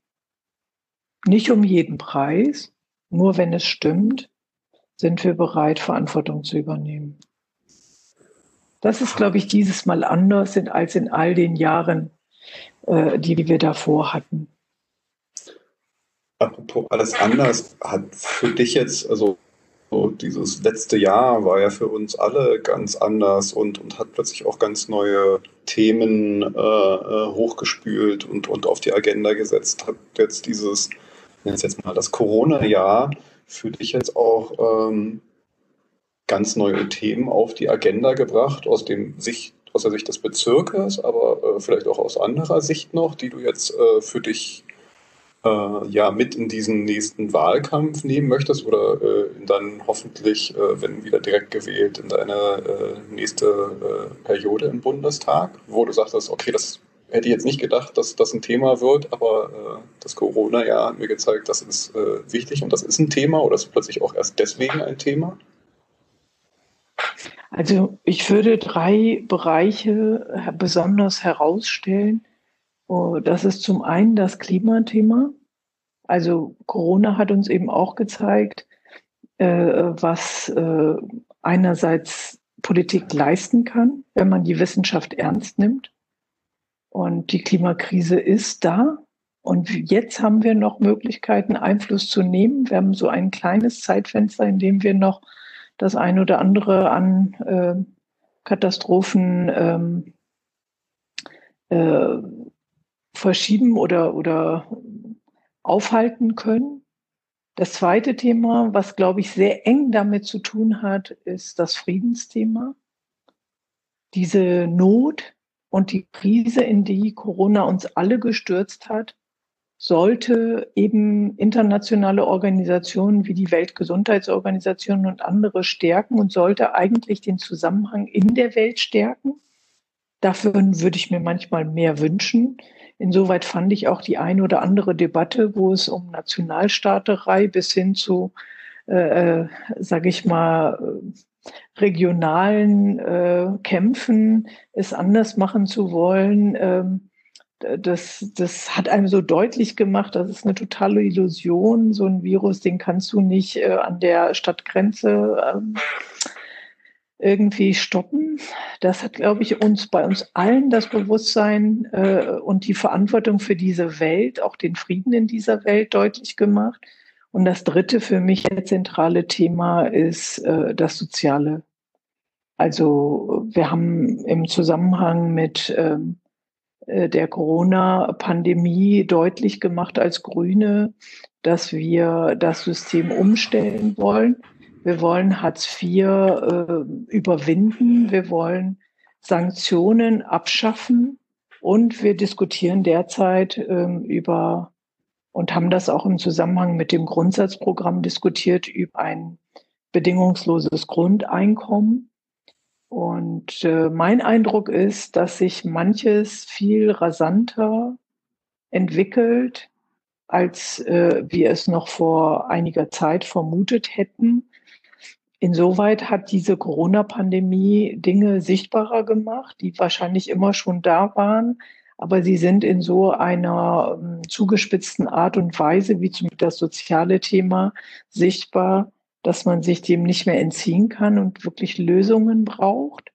[SPEAKER 3] nicht um jeden Preis, nur wenn es stimmt, sind wir bereit, Verantwortung zu übernehmen. Das ist, glaube ich, dieses Mal anders als in all den Jahren, äh, die wir davor hatten.
[SPEAKER 2] Apropos alles anders, hat für dich jetzt, also so dieses letzte Jahr war ja für uns alle ganz anders und, und hat plötzlich auch ganz neue Themen äh, äh hochgespült und, und auf die Agenda gesetzt. Hat jetzt dieses, jetzt mal das Corona-Jahr, für dich jetzt auch ähm, ganz neue Themen auf die Agenda gebracht, aus, dem Sicht, aus der Sicht des Bezirkes, aber äh, vielleicht auch aus anderer Sicht noch, die du jetzt äh, für dich äh, ja mit in diesen nächsten Wahlkampf nehmen möchtest oder äh, dann hoffentlich, äh, wenn wieder direkt gewählt, in deine äh, nächste äh, Periode im Bundestag, wo du sagtest, okay, das hätte ich jetzt nicht gedacht, dass das ein Thema wird, aber äh, das Corona-Jahr hat mir gezeigt, das ist wichtig und das ist ein Thema oder ist plötzlich auch erst deswegen ein Thema?
[SPEAKER 3] Also ich würde drei Bereiche besonders herausstellen. Oh, das ist zum einen das Klimathema. Also Corona hat uns eben auch gezeigt, äh, was äh, einerseits Politik leisten kann, wenn man die Wissenschaft ernst nimmt. Und die Klimakrise ist da. Und jetzt haben wir noch Möglichkeiten, Einfluss zu nehmen. Wir haben so ein kleines Zeitfenster, in dem wir noch das ein oder andere an äh, Katastrophen ähm, äh, verschieben oder, oder aufhalten können. Das zweite Thema, was, glaube ich, sehr eng damit zu tun hat, ist das Friedensthema. Diese Not und die Krise, in die Corona uns alle gestürzt hat, sollte eben internationale Organisationen wie die Weltgesundheitsorganisation und andere stärken und sollte eigentlich den Zusammenhang in der Welt stärken. Dafür würde ich mir manchmal mehr wünschen. Insoweit fand ich auch die eine oder andere Debatte, wo es um Nationalstaaterei bis hin zu, äh, äh sage ich mal, regionalen äh, Kämpfen, es anders machen zu wollen, ähm, das, das hat einem so deutlich gemacht, das ist eine totale Illusion. So ein Virus, den kannst du nicht äh, an der Stadtgrenze ähm, irgendwie stoppen. Das hat, glaube ich, uns bei uns allen das Bewusstsein äh, und die Verantwortung für diese Welt, auch den Frieden in dieser Welt deutlich gemacht. Und das dritte für mich zentrale Thema ist äh, das Soziale. Also wir haben im Zusammenhang mit ähm, äh, der Corona-Pandemie deutlich gemacht als Grüne, dass wir das System umstellen wollen. Wir wollen Hartz IV äh, überwinden. Wir wollen Sanktionen abschaffen. Und wir diskutieren derzeit ähm, über und haben das auch im Zusammenhang mit dem Grundsatzprogramm diskutiert über ein bedingungsloses Grundeinkommen. Und äh, mein Eindruck ist, dass sich manches viel rasanter entwickelt, als äh, wir es noch vor einiger Zeit vermutet hätten. Insoweit hat diese Corona-Pandemie Dinge sichtbarer gemacht, die wahrscheinlich immer schon da waren, aber sie sind in so einer äh, zugespitzten Art und Weise, wie zum Beispiel das soziale Thema, sichtbar, dass man sich dem nicht mehr entziehen kann und wirklich Lösungen braucht.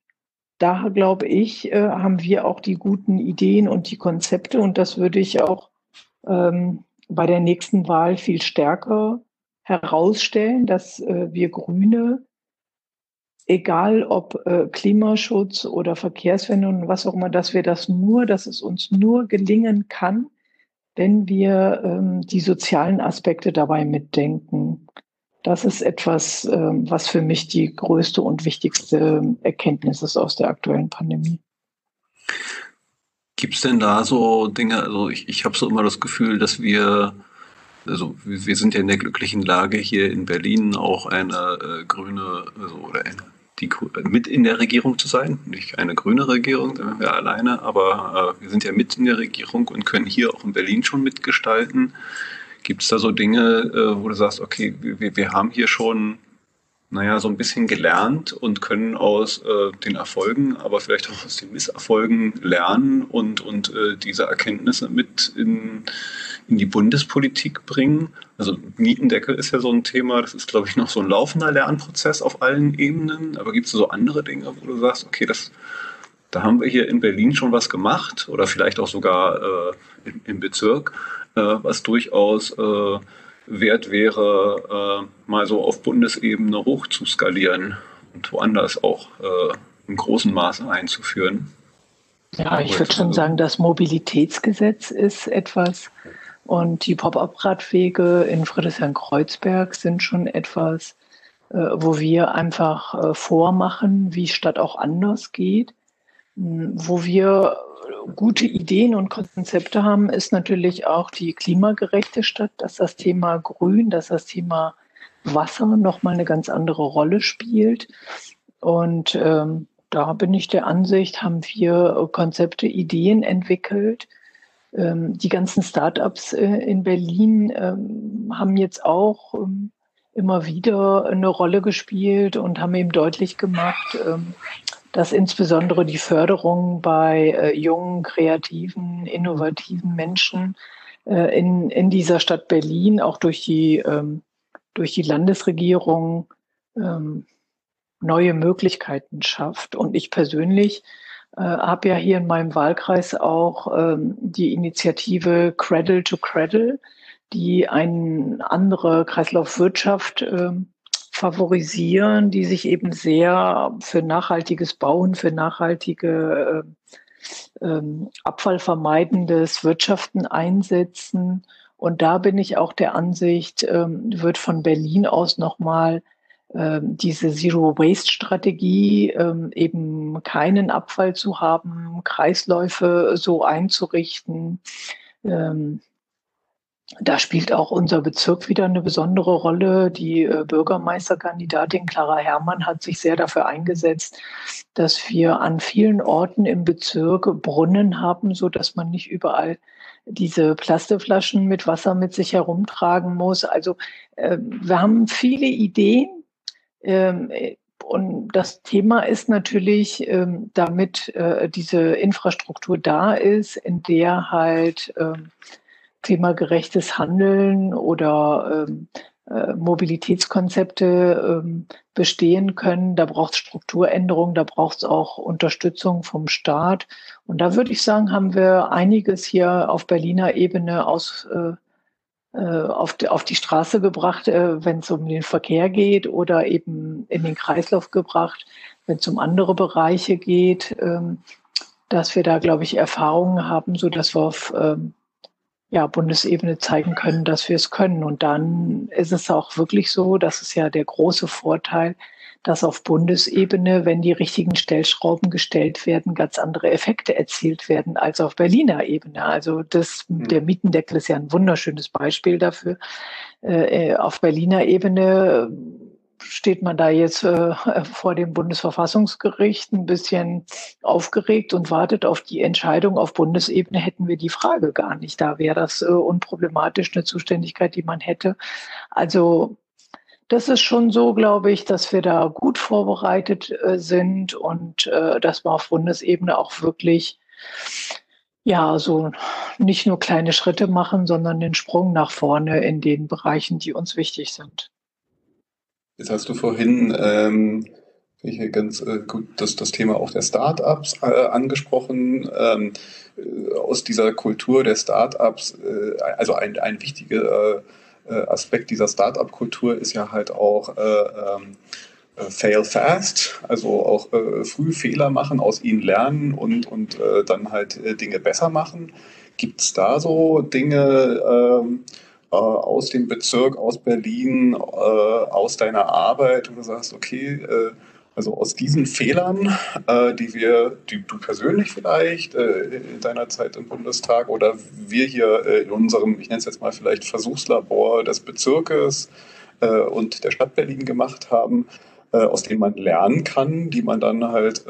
[SPEAKER 3] Da glaube ich, äh, haben wir auch die guten Ideen und die Konzepte und das würde ich auch ähm, bei der nächsten Wahl viel stärker herausstellen, dass äh, wir Grüne, egal ob äh, Klimaschutz oder Verkehrswende und was auch immer, dass wir das nur, dass es uns nur gelingen kann, wenn wir ähm, die sozialen Aspekte dabei mitdenken. Das ist etwas, ähm, was für mich die größte und wichtigste Erkenntnis ist aus der aktuellen Pandemie.
[SPEAKER 2] Gibt es denn da so Dinge, also ich, ich habe so immer das Gefühl, dass wir, also wir sind ja in der glücklichen Lage, hier in Berlin auch eine äh, grüne, also, oder eine, die, mit in der Regierung zu sein. Nicht eine grüne Regierung, da sind wir alleine, aber äh, wir sind ja mit in der Regierung und können hier auch in Berlin schon mitgestalten. Gibt es da so Dinge, äh, wo du sagst, okay, wir, wir haben hier schon, naja, so ein bisschen gelernt und können aus äh, den Erfolgen, aber vielleicht auch aus den Misserfolgen lernen und, und äh, diese Erkenntnisse mit in, in die Bundespolitik bringen? Also Mietendeckel ist ja so ein Thema, das ist, glaube ich, noch so ein laufender Lernprozess auf allen Ebenen. Aber gibt es so andere Dinge, wo du sagst, okay, das, da haben wir hier in Berlin schon was gemacht oder vielleicht auch sogar äh, im, Bezirk, äh, was durchaus äh, wert wäre, äh, mal so auf Bundesebene hoch zu skalieren und woanders auch im großen Maße einzuführen.
[SPEAKER 3] Ja, ich würde schon sagen, das Mobilitätsgesetz ist etwas und die Pop-up-Radwege in Friedrichshain-Kreuzberg sind schon etwas, wo wir einfach vormachen, wie Stadt auch anders geht, wo wir gute Ideen und Konzepte haben, ist natürlich auch die klimagerechte Stadt, dass das Thema Grün, dass das Thema Wasser nochmal eine ganz andere Rolle spielt. Und ähm, da bin ich der Ansicht, haben wir Konzepte, Ideen entwickelt. Ähm, die ganzen Startups äh, in Berlin ähm, haben jetzt auch ähm, immer wieder eine Rolle gespielt und haben eben deutlich gemacht, dass insbesondere die Förderung bei äh, jungen, kreativen, innovativen Menschen äh, in, in dieser Stadt Berlin auch durch die, durch die Landesregierung neue Möglichkeiten schafft. Und ich persönlich äh, habe ja hier in meinem Wahlkreis auch ähm, die Initiative Cradle to Cradle, die eine andere Kreislaufwirtschaft ähm, favorisieren, die sich eben sehr für nachhaltiges Bauen, für nachhaltige äh, abfallvermeidendes Wirtschaften einsetzen. Und da bin ich auch der Ansicht, ähm, wird von Berlin aus nochmal diese Zero Waste Strategie, ähm, eben keinen Abfall zu haben, Kreisläufe so einzurichten, ähm, da spielt auch unser Bezirk wieder eine besondere Rolle. Die äh, Bürgermeisterkandidatin Clara Herrmann hat sich sehr dafür eingesetzt, dass wir an vielen Orten im Bezirk Brunnen haben, so dass man nicht überall diese Plastikflaschen mit Wasser mit sich herumtragen muss. Also wir haben viele Ideen. Ähm, und das Thema ist natürlich, ähm, damit äh, diese Infrastruktur da ist, in der halt ähm, klimagerechtes Handeln oder ähm, äh, Mobilitätskonzepte ähm, bestehen können. Da braucht es Strukturänderungen, da braucht es auch Unterstützung vom Staat. Und da würde ich sagen, haben wir einiges hier auf Berliner Ebene aus äh, äh auf, die, auf die Straße gebracht, äh, wenn es um den Verkehr geht oder eben in den Kreislauf gebracht, wenn es um andere Bereiche geht, ähm, dass wir da, glaube ich, Erfahrungen haben, so dass wir auf ähm, ja, Bundesebene zeigen können, dass wir es können. Und dann ist es auch wirklich so, das ist ja der große Vorteil, dass auf Bundesebene, wenn die richtigen Stellschrauben gestellt werden, ganz andere Effekte erzielt werden als auf Berliner Ebene. Also das, mhm. der Mietendeckel ist ja ein wunderschönes Beispiel dafür. Äh, auf Berliner Ebene steht man da jetzt äh, vor dem Bundesverfassungsgericht ein bisschen aufgeregt und wartet auf die Entscheidung. Auf Bundesebene hätten wir die Frage gar nicht. Da wäre das äh, unproblematisch eine Zuständigkeit, die man hätte. Also das ist schon so, glaube ich, dass wir da gut vorbereitet äh, sind und äh, dass wir auf Bundesebene auch wirklich ja, so nicht nur kleine Schritte machen, sondern den Sprung nach vorne in den Bereichen, die uns wichtig sind.
[SPEAKER 2] Jetzt hast du vorhin ähm, ich ganz äh, gut das, das Thema auch der Startups äh, angesprochen. Ähm, äh, aus dieser Kultur der Startups, äh, also ein, ein wichtiger äh, Aspekt dieser Startup-Kultur ist ja halt auch äh, ähm, äh, fail fast, also auch äh, früh Fehler machen, aus ihnen lernen und, und äh, dann halt äh, Dinge besser machen. Gibt es da so Dinge, ähm, äh, aus dem Bezirk, aus Berlin, äh, aus deiner Arbeit, wo du sagst, okay, äh, also aus diesen Fehlern, äh, die wir, die du persönlich vielleicht äh, in deiner Zeit im Bundestag oder wir hier äh, in unserem, ich nenne es jetzt mal vielleicht Versuchslabor des Bezirkes und der Stadt Berlin gemacht haben, aus denen man lernen kann, die man dann halt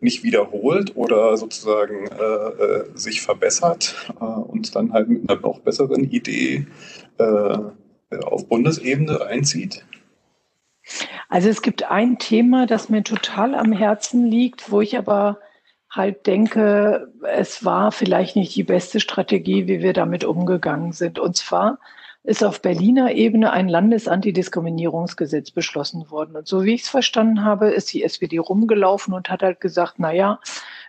[SPEAKER 2] nicht wiederholt oder sozusagen äh, äh, sich verbessert äh, und dann halt mit einer noch besseren Idee äh, auf Bundesebene einzieht?
[SPEAKER 3] Also es gibt ein Thema, das mir total am Herzen liegt, wo ich aber halt denke, es war vielleicht nicht die beste Strategie, wie wir damit umgegangen sind. Und zwar ist auf Berliner Ebene ein Landesantidiskriminierungsgesetz beschlossen worden. Und so wie ich es verstanden habe, ist die SPD rumgelaufen und hat halt gesagt, na ja,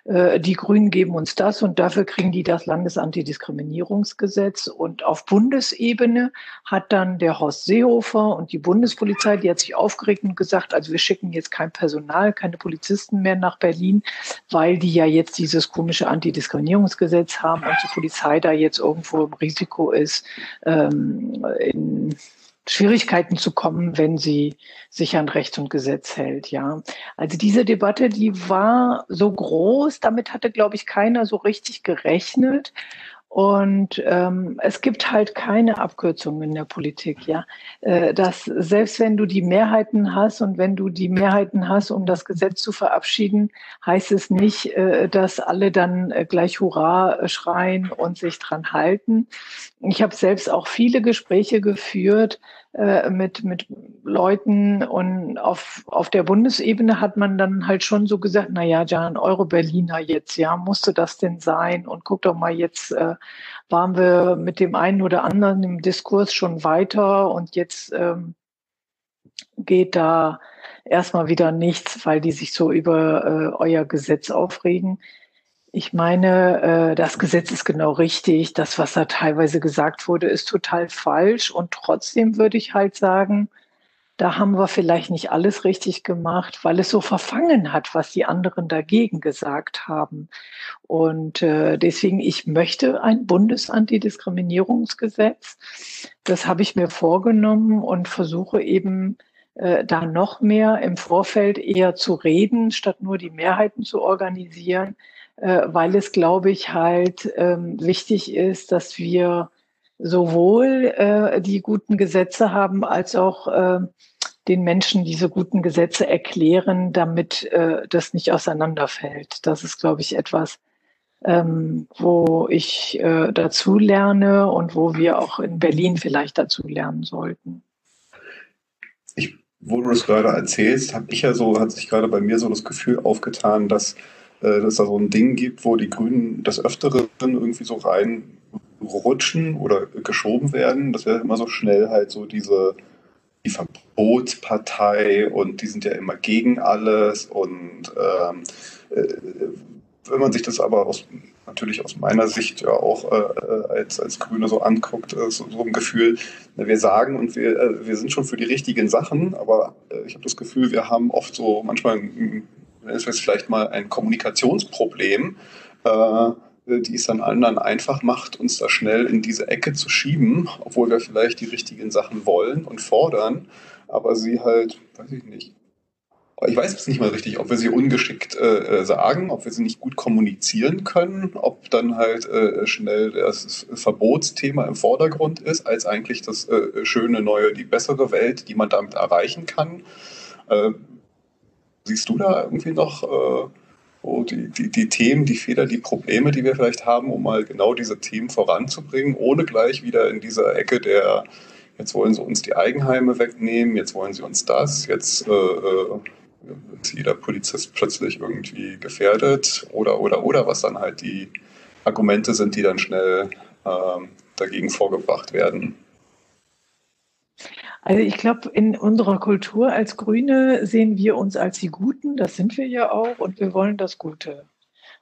[SPEAKER 3] äh, die Grünen geben uns das und dafür kriegen die das Landesantidiskriminierungsgesetz. Und auf Bundesebene hat dann der Horst Seehofer und die Bundespolizei, die hat sich aufgeregt und gesagt, also wir schicken jetzt kein Personal, keine Polizisten mehr nach Berlin, weil die ja jetzt dieses komische Antidiskriminierungsgesetz haben und die Polizei da jetzt irgendwo im Risiko ist, ähm, in Schwierigkeiten zu kommen, wenn sie sich an Recht und Gesetz hält, ja. Also diese Debatte, die war so groß, damit hatte, glaube ich, keiner so richtig gerechnet. Und ähm, es gibt halt keine Abkürzungen in der Politik, ja. Äh, dass selbst wenn du die Mehrheiten hast und wenn du die Mehrheiten hast, um das Gesetz zu verabschieden, heißt es nicht, äh, dass alle dann äh, gleich Hurra schreien und sich dran halten. Ich habe selbst auch viele Gespräche geführt äh, mit, mit Leuten und auf, auf der Bundesebene hat man dann halt schon so gesagt, na ja, Jan, Euro-Berliner jetzt, ja, musste das denn sein? Und guck doch mal, jetzt äh, waren wir mit dem einen oder anderen im Diskurs schon weiter und jetzt ähm, geht da erstmal wieder nichts, weil die sich so über äh, euer Gesetz aufregen. Ich meine, äh, das Gesetz ist genau richtig. Das, was da teilweise gesagt wurde, ist total falsch. Und trotzdem würde ich halt sagen, da haben wir vielleicht nicht alles richtig gemacht, weil es so verfangen hat, was die anderen dagegen gesagt haben. Und äh, deswegen, ich möchte ein Bundesantidiskriminierungsgesetz. Das habe ich mir vorgenommen und versuche eben äh, da noch mehr im Vorfeld eher zu reden, statt nur die Mehrheiten zu organisieren weil es, glaube ich, halt ähm, wichtig ist, dass wir sowohl äh, die guten Gesetze haben, als auch äh, den Menschen diese guten Gesetze erklären, damit äh, das nicht auseinanderfällt. Das ist, glaube ich, etwas, ähm, wo ich äh, dazu lerne und wo wir auch in Berlin vielleicht dazu lernen sollten.
[SPEAKER 2] Ich, wo du das gerade erzählst, habe ich ja so, hat sich gerade bei mir so das Gefühl aufgetan, dass äh, dass da so ein Ding gibt, wo die Grünen des Öfteren irgendwie so reinrutschen oder geschoben werden. Das wäre immer so schnell halt so diese die Verbotspartei und die sind ja immer gegen alles und ähm, äh, wenn man sich das aber aus, natürlich aus meiner Sicht ja auch äh, als, als Grüne so anguckt, äh, so, so, ein Gefühl, wir sagen und wir, äh, wir sind schon für die richtigen Sachen, aber äh, ich habe das Gefühl, wir haben oft so manchmal ein, ist es vielleicht mal ein Kommunikationsproblem, äh, die es dann anderen einfach macht, uns da schnell in diese Ecke zu schieben, obwohl wir vielleicht die richtigen Sachen wollen und fordern, aber sie halt, weiß ich nicht. Ich weiß jetzt nicht mal richtig, ob wir sie ungeschickt äh, sagen, ob wir sie nicht gut kommunizieren können, ob dann halt äh, schnell das Verbotsthema im Vordergrund ist, als eigentlich das äh, schöne neue, die bessere Welt, die man damit erreichen kann. Siehst du da irgendwie noch äh, oh, die, die, die, Themen, die Fehler, die Probleme, die wir vielleicht haben, um mal genau diese Themen voranzubringen, ohne gleich wieder in dieser Ecke der, jetzt wollen sie uns die Eigenheime wegnehmen, jetzt wollen sie uns das, jetzt äh, äh ist jeder Polizist plötzlich irgendwie gefährdet oder, oder, oder, was dann halt die Argumente sind, die dann schnell äh, dagegen vorgebracht werden.
[SPEAKER 3] Also ich glaube, in unserer Kultur als Grüne sehen wir uns als die Guten, das sind wir ja auch, und wir wollen das Gute.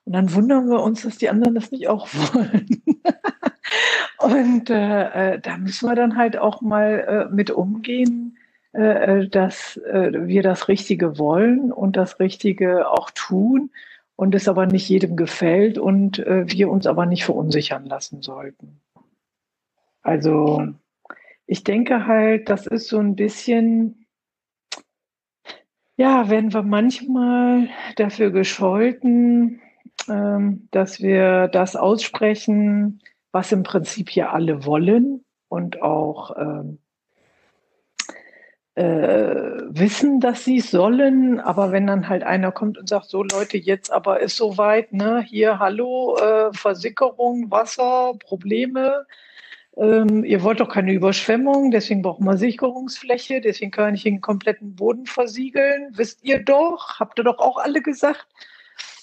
[SPEAKER 3] Und dann wundern wir uns, dass die anderen das nicht auch wollen. und äh, äh, da müssen wir dann halt auch mal äh, mit umgehen, äh, äh dass äh, wir das Richtige wollen und das Richtige auch tun und es aber nicht jedem gefällt und wir uns aber nicht verunsichern lassen sollten. Also ich denke halt, das ist so ein bisschen, ja, werden wir manchmal dafür gescholten, ähm, dass wir das aussprechen, was im Prinzip ja alle wollen und auch ähm, äh, wissen, dass sie es sollen, aber wenn dann halt einer kommt und sagt, so Leute, jetzt aber ist soweit, ne, hier, hallo, äh, Versickerung, Wasser, Probleme, ähm, ihr wollt doch keine Überschwemmung, deswegen brauchen wir Sicherungsfläche, deswegen kann ich den kompletten Boden versiegeln. Wisst ihr doch, habt ihr doch auch alle gesagt.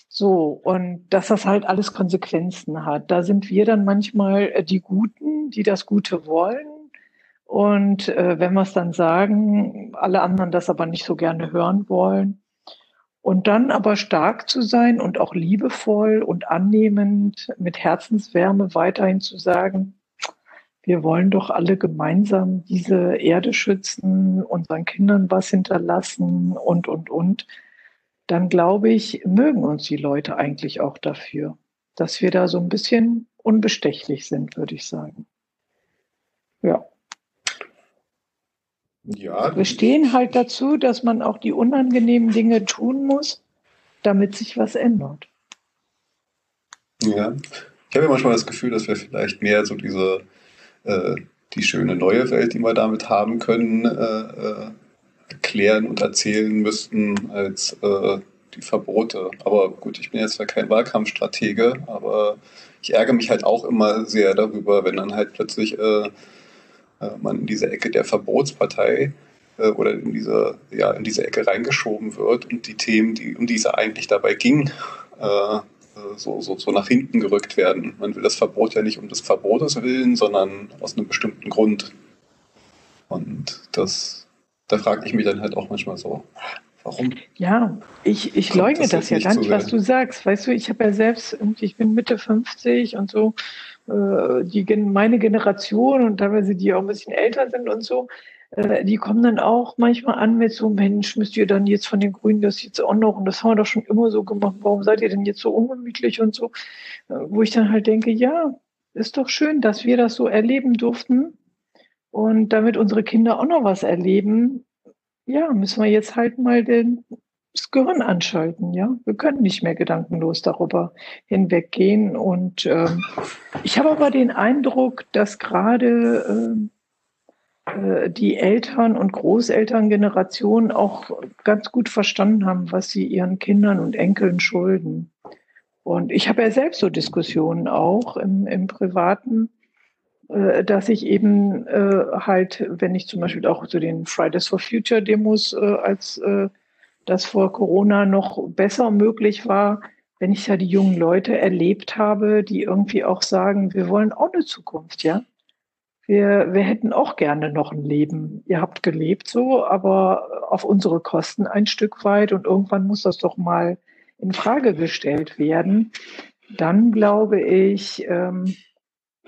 [SPEAKER 3] So, und dass das halt alles Konsequenzen hat. Da sind wir dann manchmal äh, die Guten, die das Gute wollen. Und äh, wenn wir es dann sagen, alle anderen das aber nicht so gerne hören wollen. Und dann aber stark zu sein und auch liebevoll und annehmend mit Herzenswärme weiterhin zu sagen, wir wollen doch alle gemeinsam diese Erde schützen, unseren Kindern was hinterlassen und, und, und, dann glaube ich, mögen uns die Leute eigentlich auch dafür, dass wir da so ein bisschen unbestechlich sind, würde ich sagen. Ja. Ja. Wir stehen halt dazu, dass man auch die unangenehmen Dinge tun muss, damit sich was ändert.
[SPEAKER 2] Ja, ich habe ja manchmal das Gefühl, dass wir vielleicht mehr so diese äh, die schöne neue Welt, die wir damit haben können, äh, äh erklären und erzählen müssten als äh, die Verbote. Aber gut, ich bin jetzt zwar kein Wahlkampfstratege, aber ich ärgere mich halt auch immer sehr darüber, wenn dann halt plötzlich man in diese Ecke der Verbotspartei oder in diese, ja, in diese Ecke reingeschoben wird und die Themen, die, um die es eigentlich dabei ging, äh, so, so, so nach hinten gerückt werden. Man will das Verbot ja nicht um des Verbotes willen, sondern aus einem bestimmten Grund. Und das, da frage ich mich dann halt auch manchmal so, warum?
[SPEAKER 3] Ja, ich, ich leugne das, das ja gar nicht, was du sagst. Weißt du, ich habe ja selbst, ich bin Mitte 50 und so, äh, die, meine Generation und teilweise die auch ein bisschen älter sind und so, äh, die kommen dann auch manchmal an mit so, Mensch, müsst ihr dann jetzt von den Grünen das jetzt auch noch, und das haben wir doch schon immer so gemacht, warum seid ihr denn jetzt so ungemütlich und so, äh, wo ich dann halt denke, ja, ist doch schön, dass wir das so erleben durften und damit unsere Kinder auch noch was erleben, ja, müssen wir jetzt halt mal den, das Gehirn anschalten, ja. Wir können nicht mehr gedankenlos darüber hinweggehen. Und ähm, ich habe aber den Eindruck, dass gerade ähm, äh, die Eltern- und Großelterngeneration auch ganz gut verstanden haben, was sie ihren Kindern und Enkeln schulden. Und ich habe ja selbst so Diskussionen auch im, im Privaten, äh, dass ich eben äh, halt, wenn ich zum Beispiel auch zu den Fridays for Future Demos, äh, als äh, das vor Corona noch besser möglich war, wenn ich ja die jungen Leute erlebt habe, die irgendwie auch sagen, wir wollen auch eine Zukunft, ja wir, wir hätten auch gerne noch ein Leben. Ihr habt gelebt so, aber auf unsere Kosten ein Stück weit und irgendwann muss das doch mal in Frage gestellt werden. Dann glaube ich, ähm,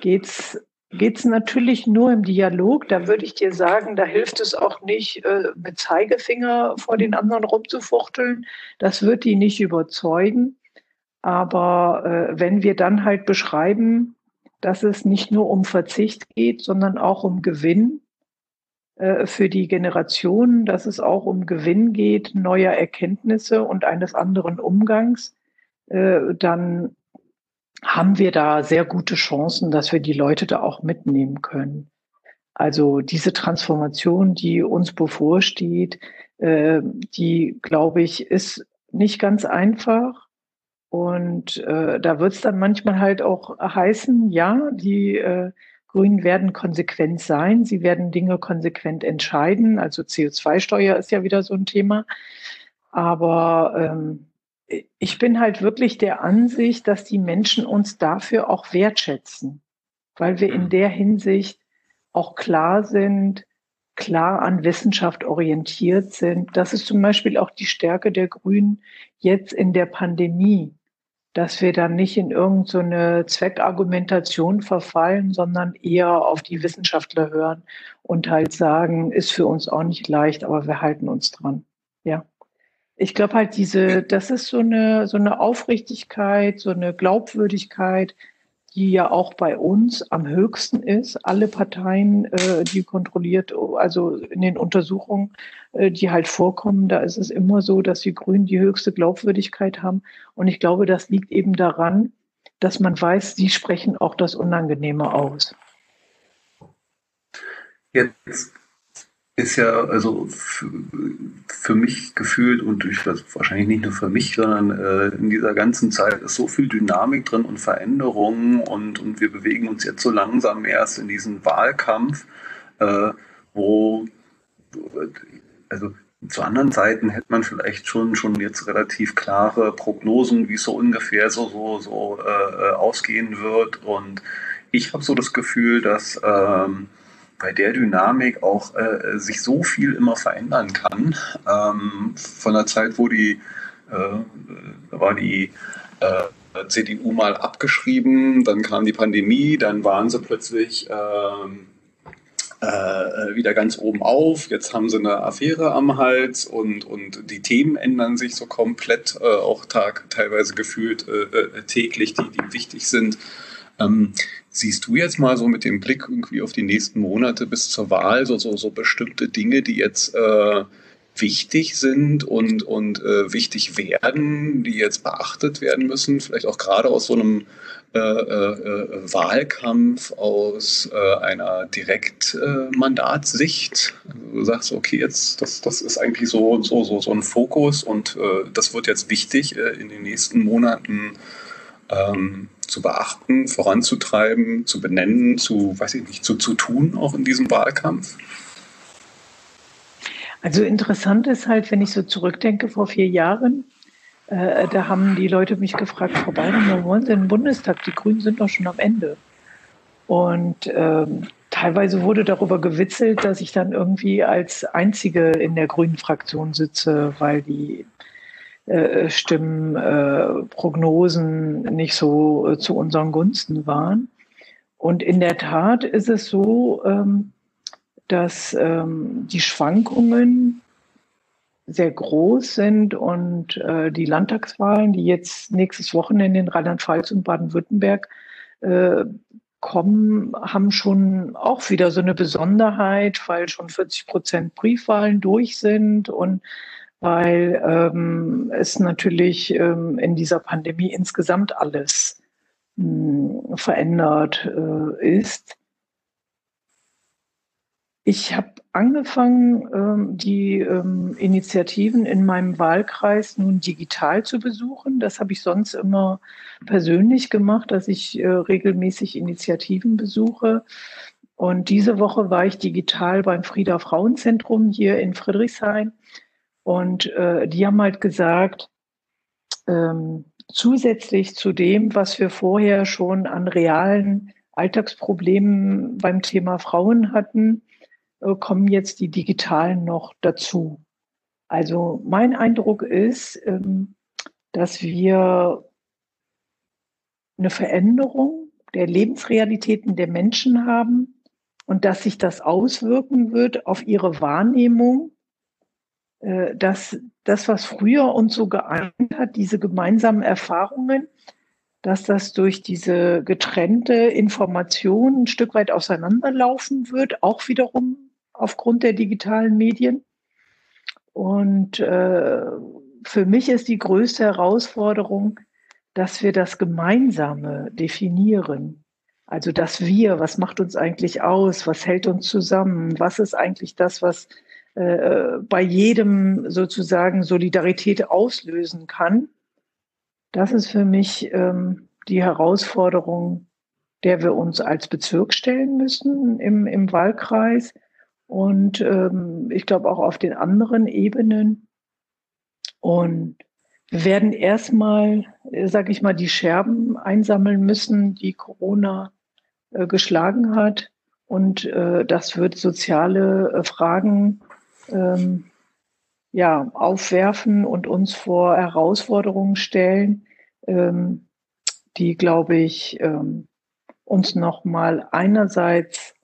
[SPEAKER 3] geht's geht's natürlich nur im Dialog. Da würde ich dir sagen, da hilft es auch nicht, äh, mit Zeigefinger vor den anderen rumzufuchteln. Das wird die nicht überzeugen. Aber äh, wenn wir dann halt beschreiben, dass es nicht nur um Verzicht geht, sondern auch um Gewinn äh, für die Generationen, dass es auch um Gewinn geht, neuer Erkenntnisse und eines anderen Umgangs, äh, dann haben wir da sehr gute Chancen, dass wir die Leute da auch mitnehmen können. Also diese Transformation, die uns bevorsteht, äh, die, glaube ich, ist nicht ganz einfach. Und äh, da wird es dann manchmal halt auch heißen, ja, die äh, Grünen werden konsequent sein, sie werden Dinge konsequent entscheiden. Also CO2-Steuer ist ja wieder so ein Thema. Aber ähm, ich bin halt wirklich der Ansicht, dass die Menschen uns dafür auch wertschätzen, weil wir in mhm. der Hinsicht auch klar sind, klar an Wissenschaft orientiert sind. Das ist zum Beispiel auch die Stärke der Grünen jetzt in der Pandemie dass wir dann nicht in irgendeine so Zweckargumentation verfallen, sondern eher auf die Wissenschaftler hören und halt sagen, ist für uns auch nicht leicht, aber wir halten uns dran. Ja. Ich glaube halt diese, das ist so eine, so eine Aufrichtigkeit, so eine Glaubwürdigkeit, die ja auch bei uns am höchsten ist. Alle Parteien, äh, die kontrolliert, also in den Untersuchungen, äh, die halt vorkommen, da ist es immer so, dass die Grünen die höchste Glaubwürdigkeit haben. Und ich glaube, das liegt eben daran, dass man weiß, sie sprechen auch das Unangenehme aus.
[SPEAKER 2] Jetzt ist ja also für, mich gefühlt und ich weiß, wahrscheinlich nicht nur für mich, sondern äh, in dieser ganzen Zeit ist so viel Dynamik drin und Veränderungen und, und wir bewegen uns jetzt so langsam erst in diesen Wahlkampf, äh, wo also zu anderen Seiten hätte man vielleicht schon schon jetzt relativ klare Prognosen, wie es so ungefähr so so so äh, äh ausgehen wird. Und ich habe so das Gefühl, dass ähm, bei der Dynamik auch äh, sich so viel immer verändern kann. Ähm, von der Zeit, wo die, äh, war die äh, CDU mal abgeschrieben, dann kam die Pandemie, dann waren sie plötzlich ähm, äh, wieder ganz oben auf. Jetzt haben sie eine Affäre am Hals und, und die Themen ändern sich so komplett, äh, auch tag, teilweise gefühlt äh, täglich, die, die wichtig sind. Ähm, siehst du jetzt mal so mit dem Blick irgendwie auf die nächsten Monate bis zur Wahl so, so, so bestimmte Dinge, die jetzt äh, wichtig sind und, und äh, wichtig werden, die jetzt beachtet werden müssen, vielleicht auch gerade aus so einem äh, äh, Wahlkampf, aus äh, einer Direktmandatssicht. Also du sagst, okay, jetzt das, das ist eigentlich so, so, so, so ein Fokus und äh, das wird jetzt wichtig äh, in den nächsten Monaten ähm, zu beachten, voranzutreiben, zu benennen, zu, weiß ich nicht, zu, zu tun auch in diesem Wahlkampf?
[SPEAKER 3] Also interessant ist halt, wenn ich so zurückdenke vor vier Jahren, äh, da haben die Leute mich gefragt, Frau Bayern, wo wollen Sie den Bundestag? Die Grünen sind doch schon am Ende. Und ähm, teilweise wurde darüber gewitzelt, dass ich dann irgendwie als Einzige in der grünen Fraktion sitze, weil die äh, Stimmen, äh, Prognosen nicht so äh, zu unseren Gunsten waren. Und in der Tat ist es so, ähm, dass ähm, die Schwankungen sehr groß sind und äh, die Landtagswahlen, die jetzt nächstes Wochenende in Rheinland-Pfalz und Baden-Württemberg äh, kommen, haben schon auch wieder so eine Besonderheit, weil schon 40 Prozent Briefwahlen durch sind und weil ähm, es natürlich ähm, in dieser Pandemie insgesamt alles mh, hm, verändert äh, ist. Ich habe angefangen, ähm, die ähm, Initiativen in meinem Wahlkreis nun digital zu besuchen. Das habe ich sonst immer persönlich gemacht, dass ich äh, regelmäßig Initiativen besuche. Und diese Woche war ich digital beim Frieda Frauenzentrum hier in Friedrichshain. Und äh, die haben halt gesagt, ähm, zusätzlich zu dem, was wir vorher schon an realen Alltagsproblemen beim Thema Frauen hatten, äh, kommen jetzt die digitalen noch dazu. Also mein Eindruck ist, ähm, dass wir eine Veränderung der Lebensrealitäten der Menschen haben und dass sich das auswirken wird auf ihre Wahrnehmung, dass das, was früher uns so geeint hat, diese gemeinsamen Erfahrungen, dass das durch diese getrennte Information ein Stück weit auseinanderlaufen wird, auch wiederum aufgrund der digitalen Medien. Und äh, für mich ist die größte Herausforderung, dass wir das Gemeinsame definieren. Also das Wir, was macht uns eigentlich aus, was hält uns zusammen, was ist eigentlich das, was äh, bei jedem sozusagen Solidarität auslösen kann. Das ist für mich ähm, die Herausforderung, der wir uns als Bezirk stellen müssen im, im Wahlkreis und ähm, ich glaube auch auf den anderen Ebenen. Und wir werden erstmal, äh, sage ich mal, die Scherben einsammeln müssen, die Corona äh, geschlagen hat. Und äh, das wird soziale äh, Fragen ähm, ja, aufwerfen und uns vor Herausforderungen stellen, ähm, die, glaube ich, ähm, uns nochmal einerseits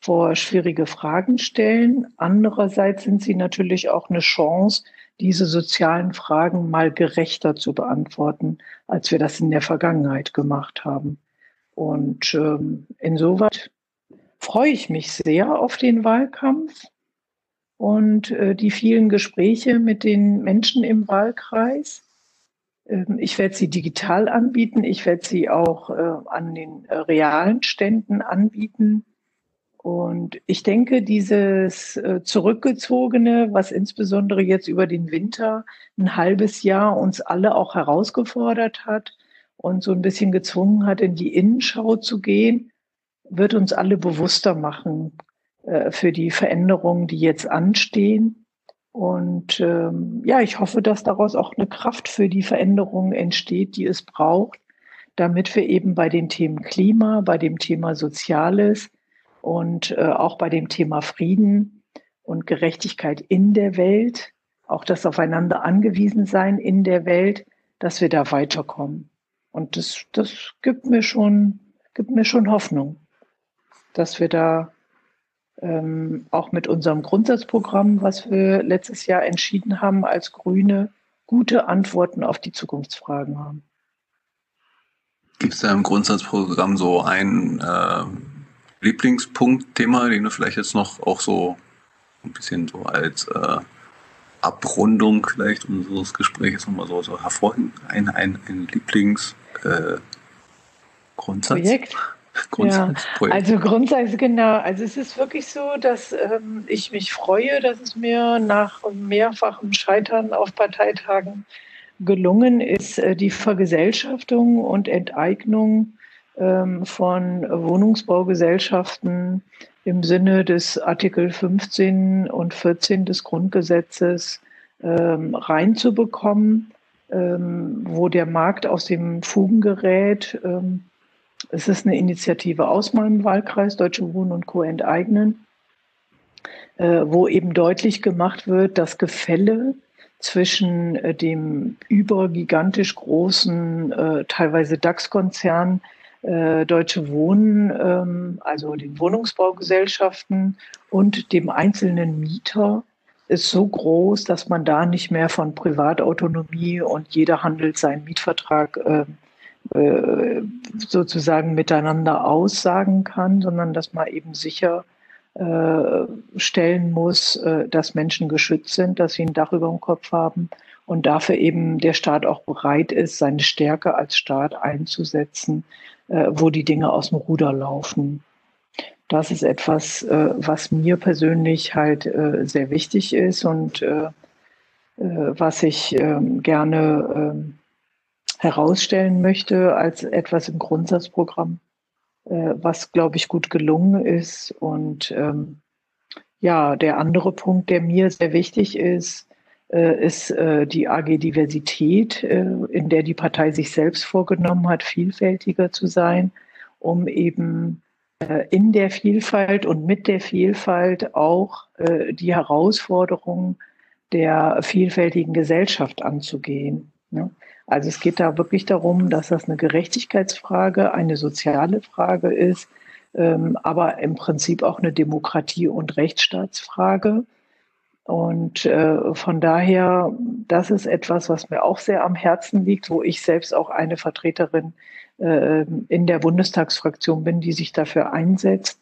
[SPEAKER 3] vor schwierige Fragen stellen. Andererseits sind sie natürlich auch eine Chance, diese sozialen Fragen mal gerechter zu beantworten, als wir das in der Vergangenheit gemacht haben. Und ähm, insoweit freue ich mich sehr auf den Wahlkampf und äh, die vielen Gespräche mit den Menschen im Wahlkreis. Ähm, ich werde sie digital anbieten. Ich werde sie auch äh, an den äh, realen Ständen anbieten. Und ich denke, dieses äh, Zurückgezogene, was insbesondere jetzt über den Winter ein halbes Jahr uns alle auch herausgefordert hat und so ein bisschen gezwungen hat, in die Innenschau zu gehen, wird uns alle bewusster machen äh, für die Veränderungen, die jetzt anstehen. Und ähm, ja, ich hoffe, dass daraus auch eine Kraft für die Veränderungen entsteht, die es braucht, damit wir eben bei den Themen Klima, bei dem Thema Soziales, und äh, auch bei dem Thema Frieden und Gerechtigkeit in der Welt, auch das Aufeinander angewiesen sein in der Welt, dass wir da weiterkommen. Und das, das gibt mir schon, gibt mir schon Hoffnung, dass wir da ähm, auch mit unserem Grundsatzprogramm, was wir letztes Jahr entschieden haben als Grüne, gute Antworten auf die Zukunftsfragen haben.
[SPEAKER 2] Gibt es da im Grundsatzprogramm so ein äh, Lieblingspunkt-Thema, den du vielleicht jetzt noch auch so ein bisschen so als äh, Abrundung vielleicht unseres Gesprächs nochmal so, so hervorheben? Ein, ein, ein Lieblings- äh, Grundsatz?
[SPEAKER 3] Projekt? Grundsatz, ja, also Grundsatz, genau. Also es ist wirklich so, dass ähm, ich mich freue, dass es mir nach mehrfachem Scheitern auf Parteitagen gelungen ist, äh, die Vergesellschaftung und Enteignung ähm, von Wohnungsbaugesellschaften im Sinne des Artikel 15 und 14 des Grundgesetzes ähm, reinzubekommen, ähm, wo der Markt aus dem Fugen gerät. Ähm, es ist eine Initiative aus meinem Wahlkreis, Deutsche Wohnen und Co. enteignen, äh, wo eben deutlich gemacht wird, dass Gefälle zwischen äh, dem übergigantisch großen, äh, teilweise DAX-Konzern Deutsche Wohnen, ähm, also den Wohnungsbaugesellschaften und dem einzelnen Mieter ist so groß, dass man da nicht mehr von Privatautonomie und jeder handelt seinen Mietvertrag äh, sozusagen miteinander aussagen kann, sondern dass man eben sicher äh, stellen muss, äh, dass Menschen geschützt sind, dass sie ein Dach über dem Kopf haben und dafür eben der Staat auch bereit ist, seine Stärke als Staat einzusetzen, wo die Dinge aus dem Ruder laufen. Das ist etwas, was mir persönlich halt sehr wichtig ist und was ich ähm, gerne ähm, herausstellen möchte als etwas im Grundsatzprogramm, was, glaube ich, gut gelungen ist. Und ähm, ja, der andere Punkt, der mir sehr wichtig ist, ist die AG Diversität, in der die Partei sich selbst vorgenommen hat, vielfältiger zu sein, um eben äh, in der Vielfalt und mit der Vielfalt auch äh, die Herausforderungen der vielfältigen Gesellschaft anzugehen. Ne? Also es geht da wirklich darum, dass das eine Gerechtigkeitsfrage, eine soziale Frage ist, ähm, aber im Prinzip auch eine Demokratie- und Rechtsstaatsfrage. Und äh, von daher, das ist etwas, was mir auch sehr am Herzen liegt, wo ich selbst auch eine Vertreterin äh, in der Bundestagsfraktion bin, die sich dafür einsetzt.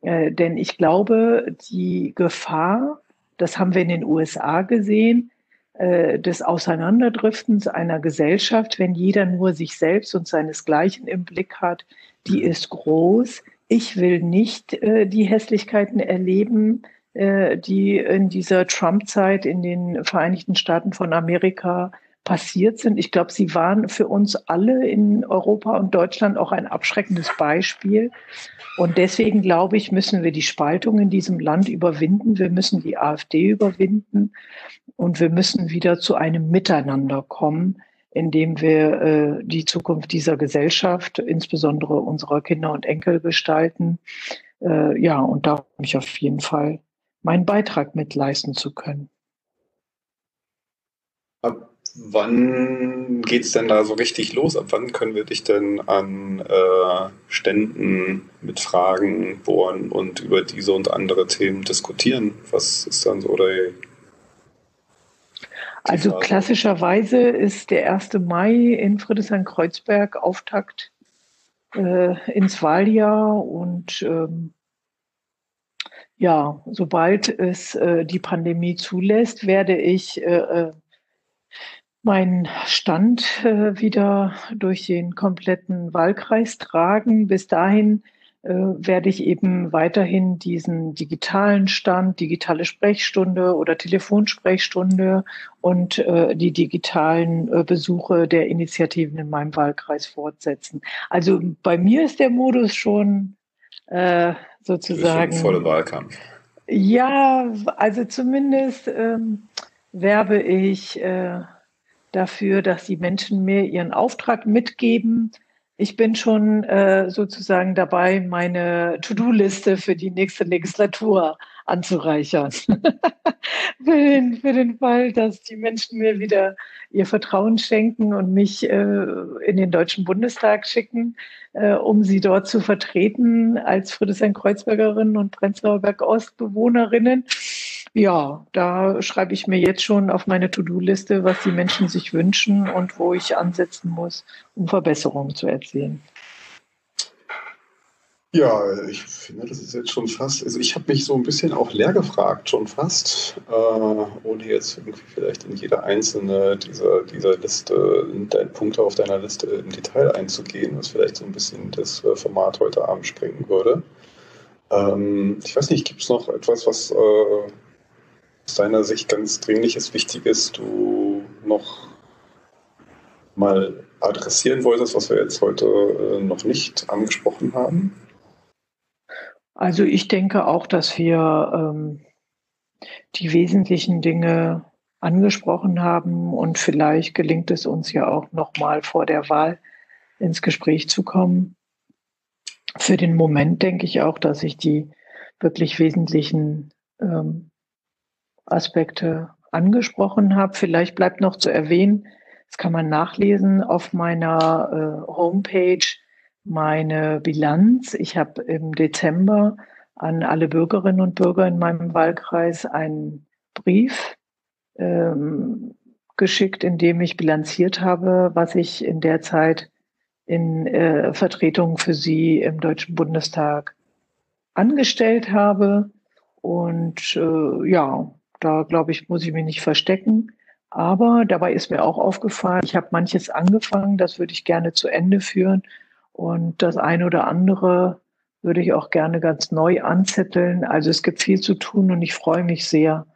[SPEAKER 3] Äh, denn ich glaube, die Gefahr, das haben wir in den USA gesehen, äh, des Auseinanderdriftens einer Gesellschaft, wenn jeder nur sich selbst und seinesgleichen im Blick hat, die ist groß. Ich will nicht die Hässlichkeiten erleben, die in dieser Trump-Zeit in den Vereinigten Staaten von Amerika passiert sind. Ich glaube, sie waren für uns alle in Europa und Deutschland auch ein abschreckendes Beispiel. Und deswegen glaube ich, müssen wir die Spaltung in diesem Land überwinden. Wir müssen die AfD überwinden und wir müssen wieder zu einem Miteinander kommen, in dem wir äh, die Zukunft dieser Gesellschaft, insbesondere unserer Kinder und Enkel gestalten. Äh, ja, und da habe ich auf jeden Fall meinen Beitrag mitleisten zu können.
[SPEAKER 2] Wann geht es denn da so richtig los? Ab wann können wir dich denn an äh, Ständen mit Fragen bohren und über diese und andere Themen diskutieren? Was ist dann so der
[SPEAKER 3] also Frage. klassischerweise ist der 1. Mai in Friedrichshain-Kreuzberg Auftakt äh, ins Wahljahr und ähm, ja, sobald es äh, die Pandemie zulässt, werde ich äh, äh meinen Stand äh, wieder durch den kompletten Wahlkreis tragen. Bis dahin äh, werde ich eben weiterhin diesen digitalen Stand, digitale Sprechstunde oder Telefonsprechstunde und äh, die digitalen äh, Besuche der Initiativen in meinem Wahlkreis fortsetzen. Also bei mir ist der Modus schon äh, sozusagen.
[SPEAKER 2] Volle Wahlkampf.
[SPEAKER 3] Ja, also zumindest ähm, werbe ich äh, dafür, dass die Menschen mir ihren Auftrag mitgeben. Ich bin schon äh, sozusagen dabei, meine To-Do-Liste für die nächste Legislatur anzureichern. für, den, für den Fall, dass die Menschen mir wieder ihr Vertrauen schenken und mich äh, in den Deutschen Bundestag schicken, äh, um sie dort zu vertreten als Friedrichshain-Kreuzbergerinnen und Prenzlauer Berg-Ost-Bewohnerinnen Ja, da schreibe ich mir jetzt schon auf meine To-Do-Liste, was die Menschen sich wünschen und wo ich ansetzen muss, um Verbesserungen zu erzielen.
[SPEAKER 2] Ja, ich finde, das ist jetzt schon fast, also ich habe mich so ein bisschen auch leer gefragt, schon fast, äh, ohne jetzt irgendwie vielleicht in jede einzelne dieser, dieser Liste, Punkte auf deiner Liste im Detail einzugehen, was vielleicht so ein bisschen das äh, Format heute Abend sprengen würde. Ähm, ich weiß nicht, gibt es noch etwas, was äh, aus deiner Sicht ganz dringliches, wichtiges du noch mal adressieren wolltest, was wir jetzt heute äh, noch nicht angesprochen haben?
[SPEAKER 3] Also ich denke auch, dass wir ähm, die wesentlichen Dinge angesprochen haben und vielleicht gelingt es uns ja auch noch mal vor der Wahl ins Gespräch zu kommen. Für den Moment denke ich auch, dass ich die wirklich wesentlichen ähm, Aspekte angesprochen habe. Vielleicht bleibt noch zu erwähnen, das kann man nachlesen auf meiner äh, Homepage, meine Bilanz. Ich habe im Dezember an alle Bürgerinnen und Bürger in meinem Wahlkreis einen Brief ähm, geschickt, in dem ich bilanziert habe, was ich in der Zeit in äh, Vertretung für Sie im Deutschen Bundestag angestellt habe. Und äh, ja, da glaube ich, muss ich mich nicht verstecken. Aber dabei ist mir auch aufgefallen, ich habe manches angefangen, das würde ich gerne zu Ende führen. Und das eine oder andere würde ich auch gerne ganz neu anzetteln. Also es gibt viel zu tun und ich freue mich sehr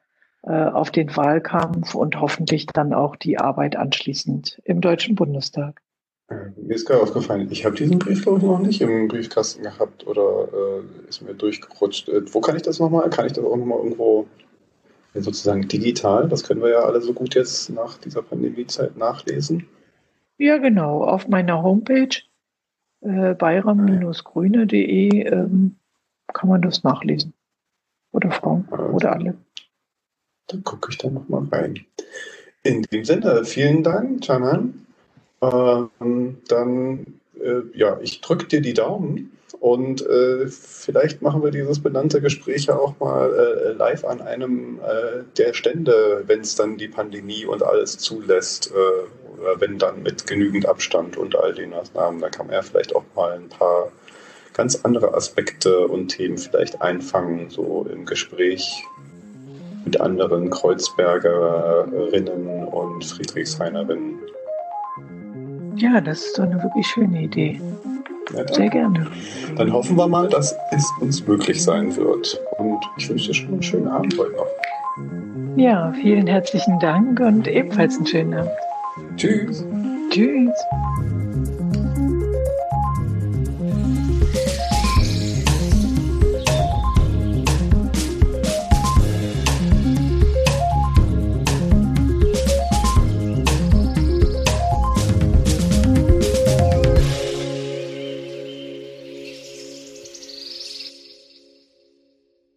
[SPEAKER 3] äh, auf den Wahlkampf und hoffentlich dann auch die Arbeit anschließend im Deutschen Bundestag.
[SPEAKER 2] Äh, mir ist gerade aufgefallen, ich habe diesen Brief, glaube ich, noch nicht im Briefkasten gehabt oder äh, ist mir durchgerutscht. Äh, wo kann ich das nochmal? Kann ich das auch nochmal irgendwo sozusagen digital? Das können wir ja alle so gut jetzt nach dieser Pandemiezeit nachlesen.
[SPEAKER 3] Ja, genau. Auf meiner Homepage äh, bayram-grüne.de ähm, kann man das nachlesen. Oder Frauen also, oder alle.
[SPEAKER 2] Dann gucke ich da nochmal rein. In dem Sinne, vielen Dank, Janan. Ähm, dann, äh, ja, ich drücke dir die Daumen und äh, vielleicht machen wir dieses benannte Gespräch ja auch mal äh, live an einem äh, der Stände, wenn es dann die Pandemie und alles zulässt. Äh, oder wenn dann mit genügend Abstand und all den Maßnahmen. Da kann man ja vielleicht auch mal ein paar ganz andere Aspekte und Themen vielleicht einfangen, so im Gespräch mit anderen Kreuzbergerinnen und Friedrichshainerinnen.
[SPEAKER 3] Ja, das ist doch eine wirklich schöne Idee. Ja, Sehr gerne.
[SPEAKER 2] Dann hoffen wir mal, dass es uns möglich sein wird. Und ich wünsche dir schon einen schönen Abend heute noch.
[SPEAKER 3] Ja, vielen herzlichen Dank und ebenfalls einen schönen Abend.
[SPEAKER 2] Tschüss.
[SPEAKER 3] Tschüss.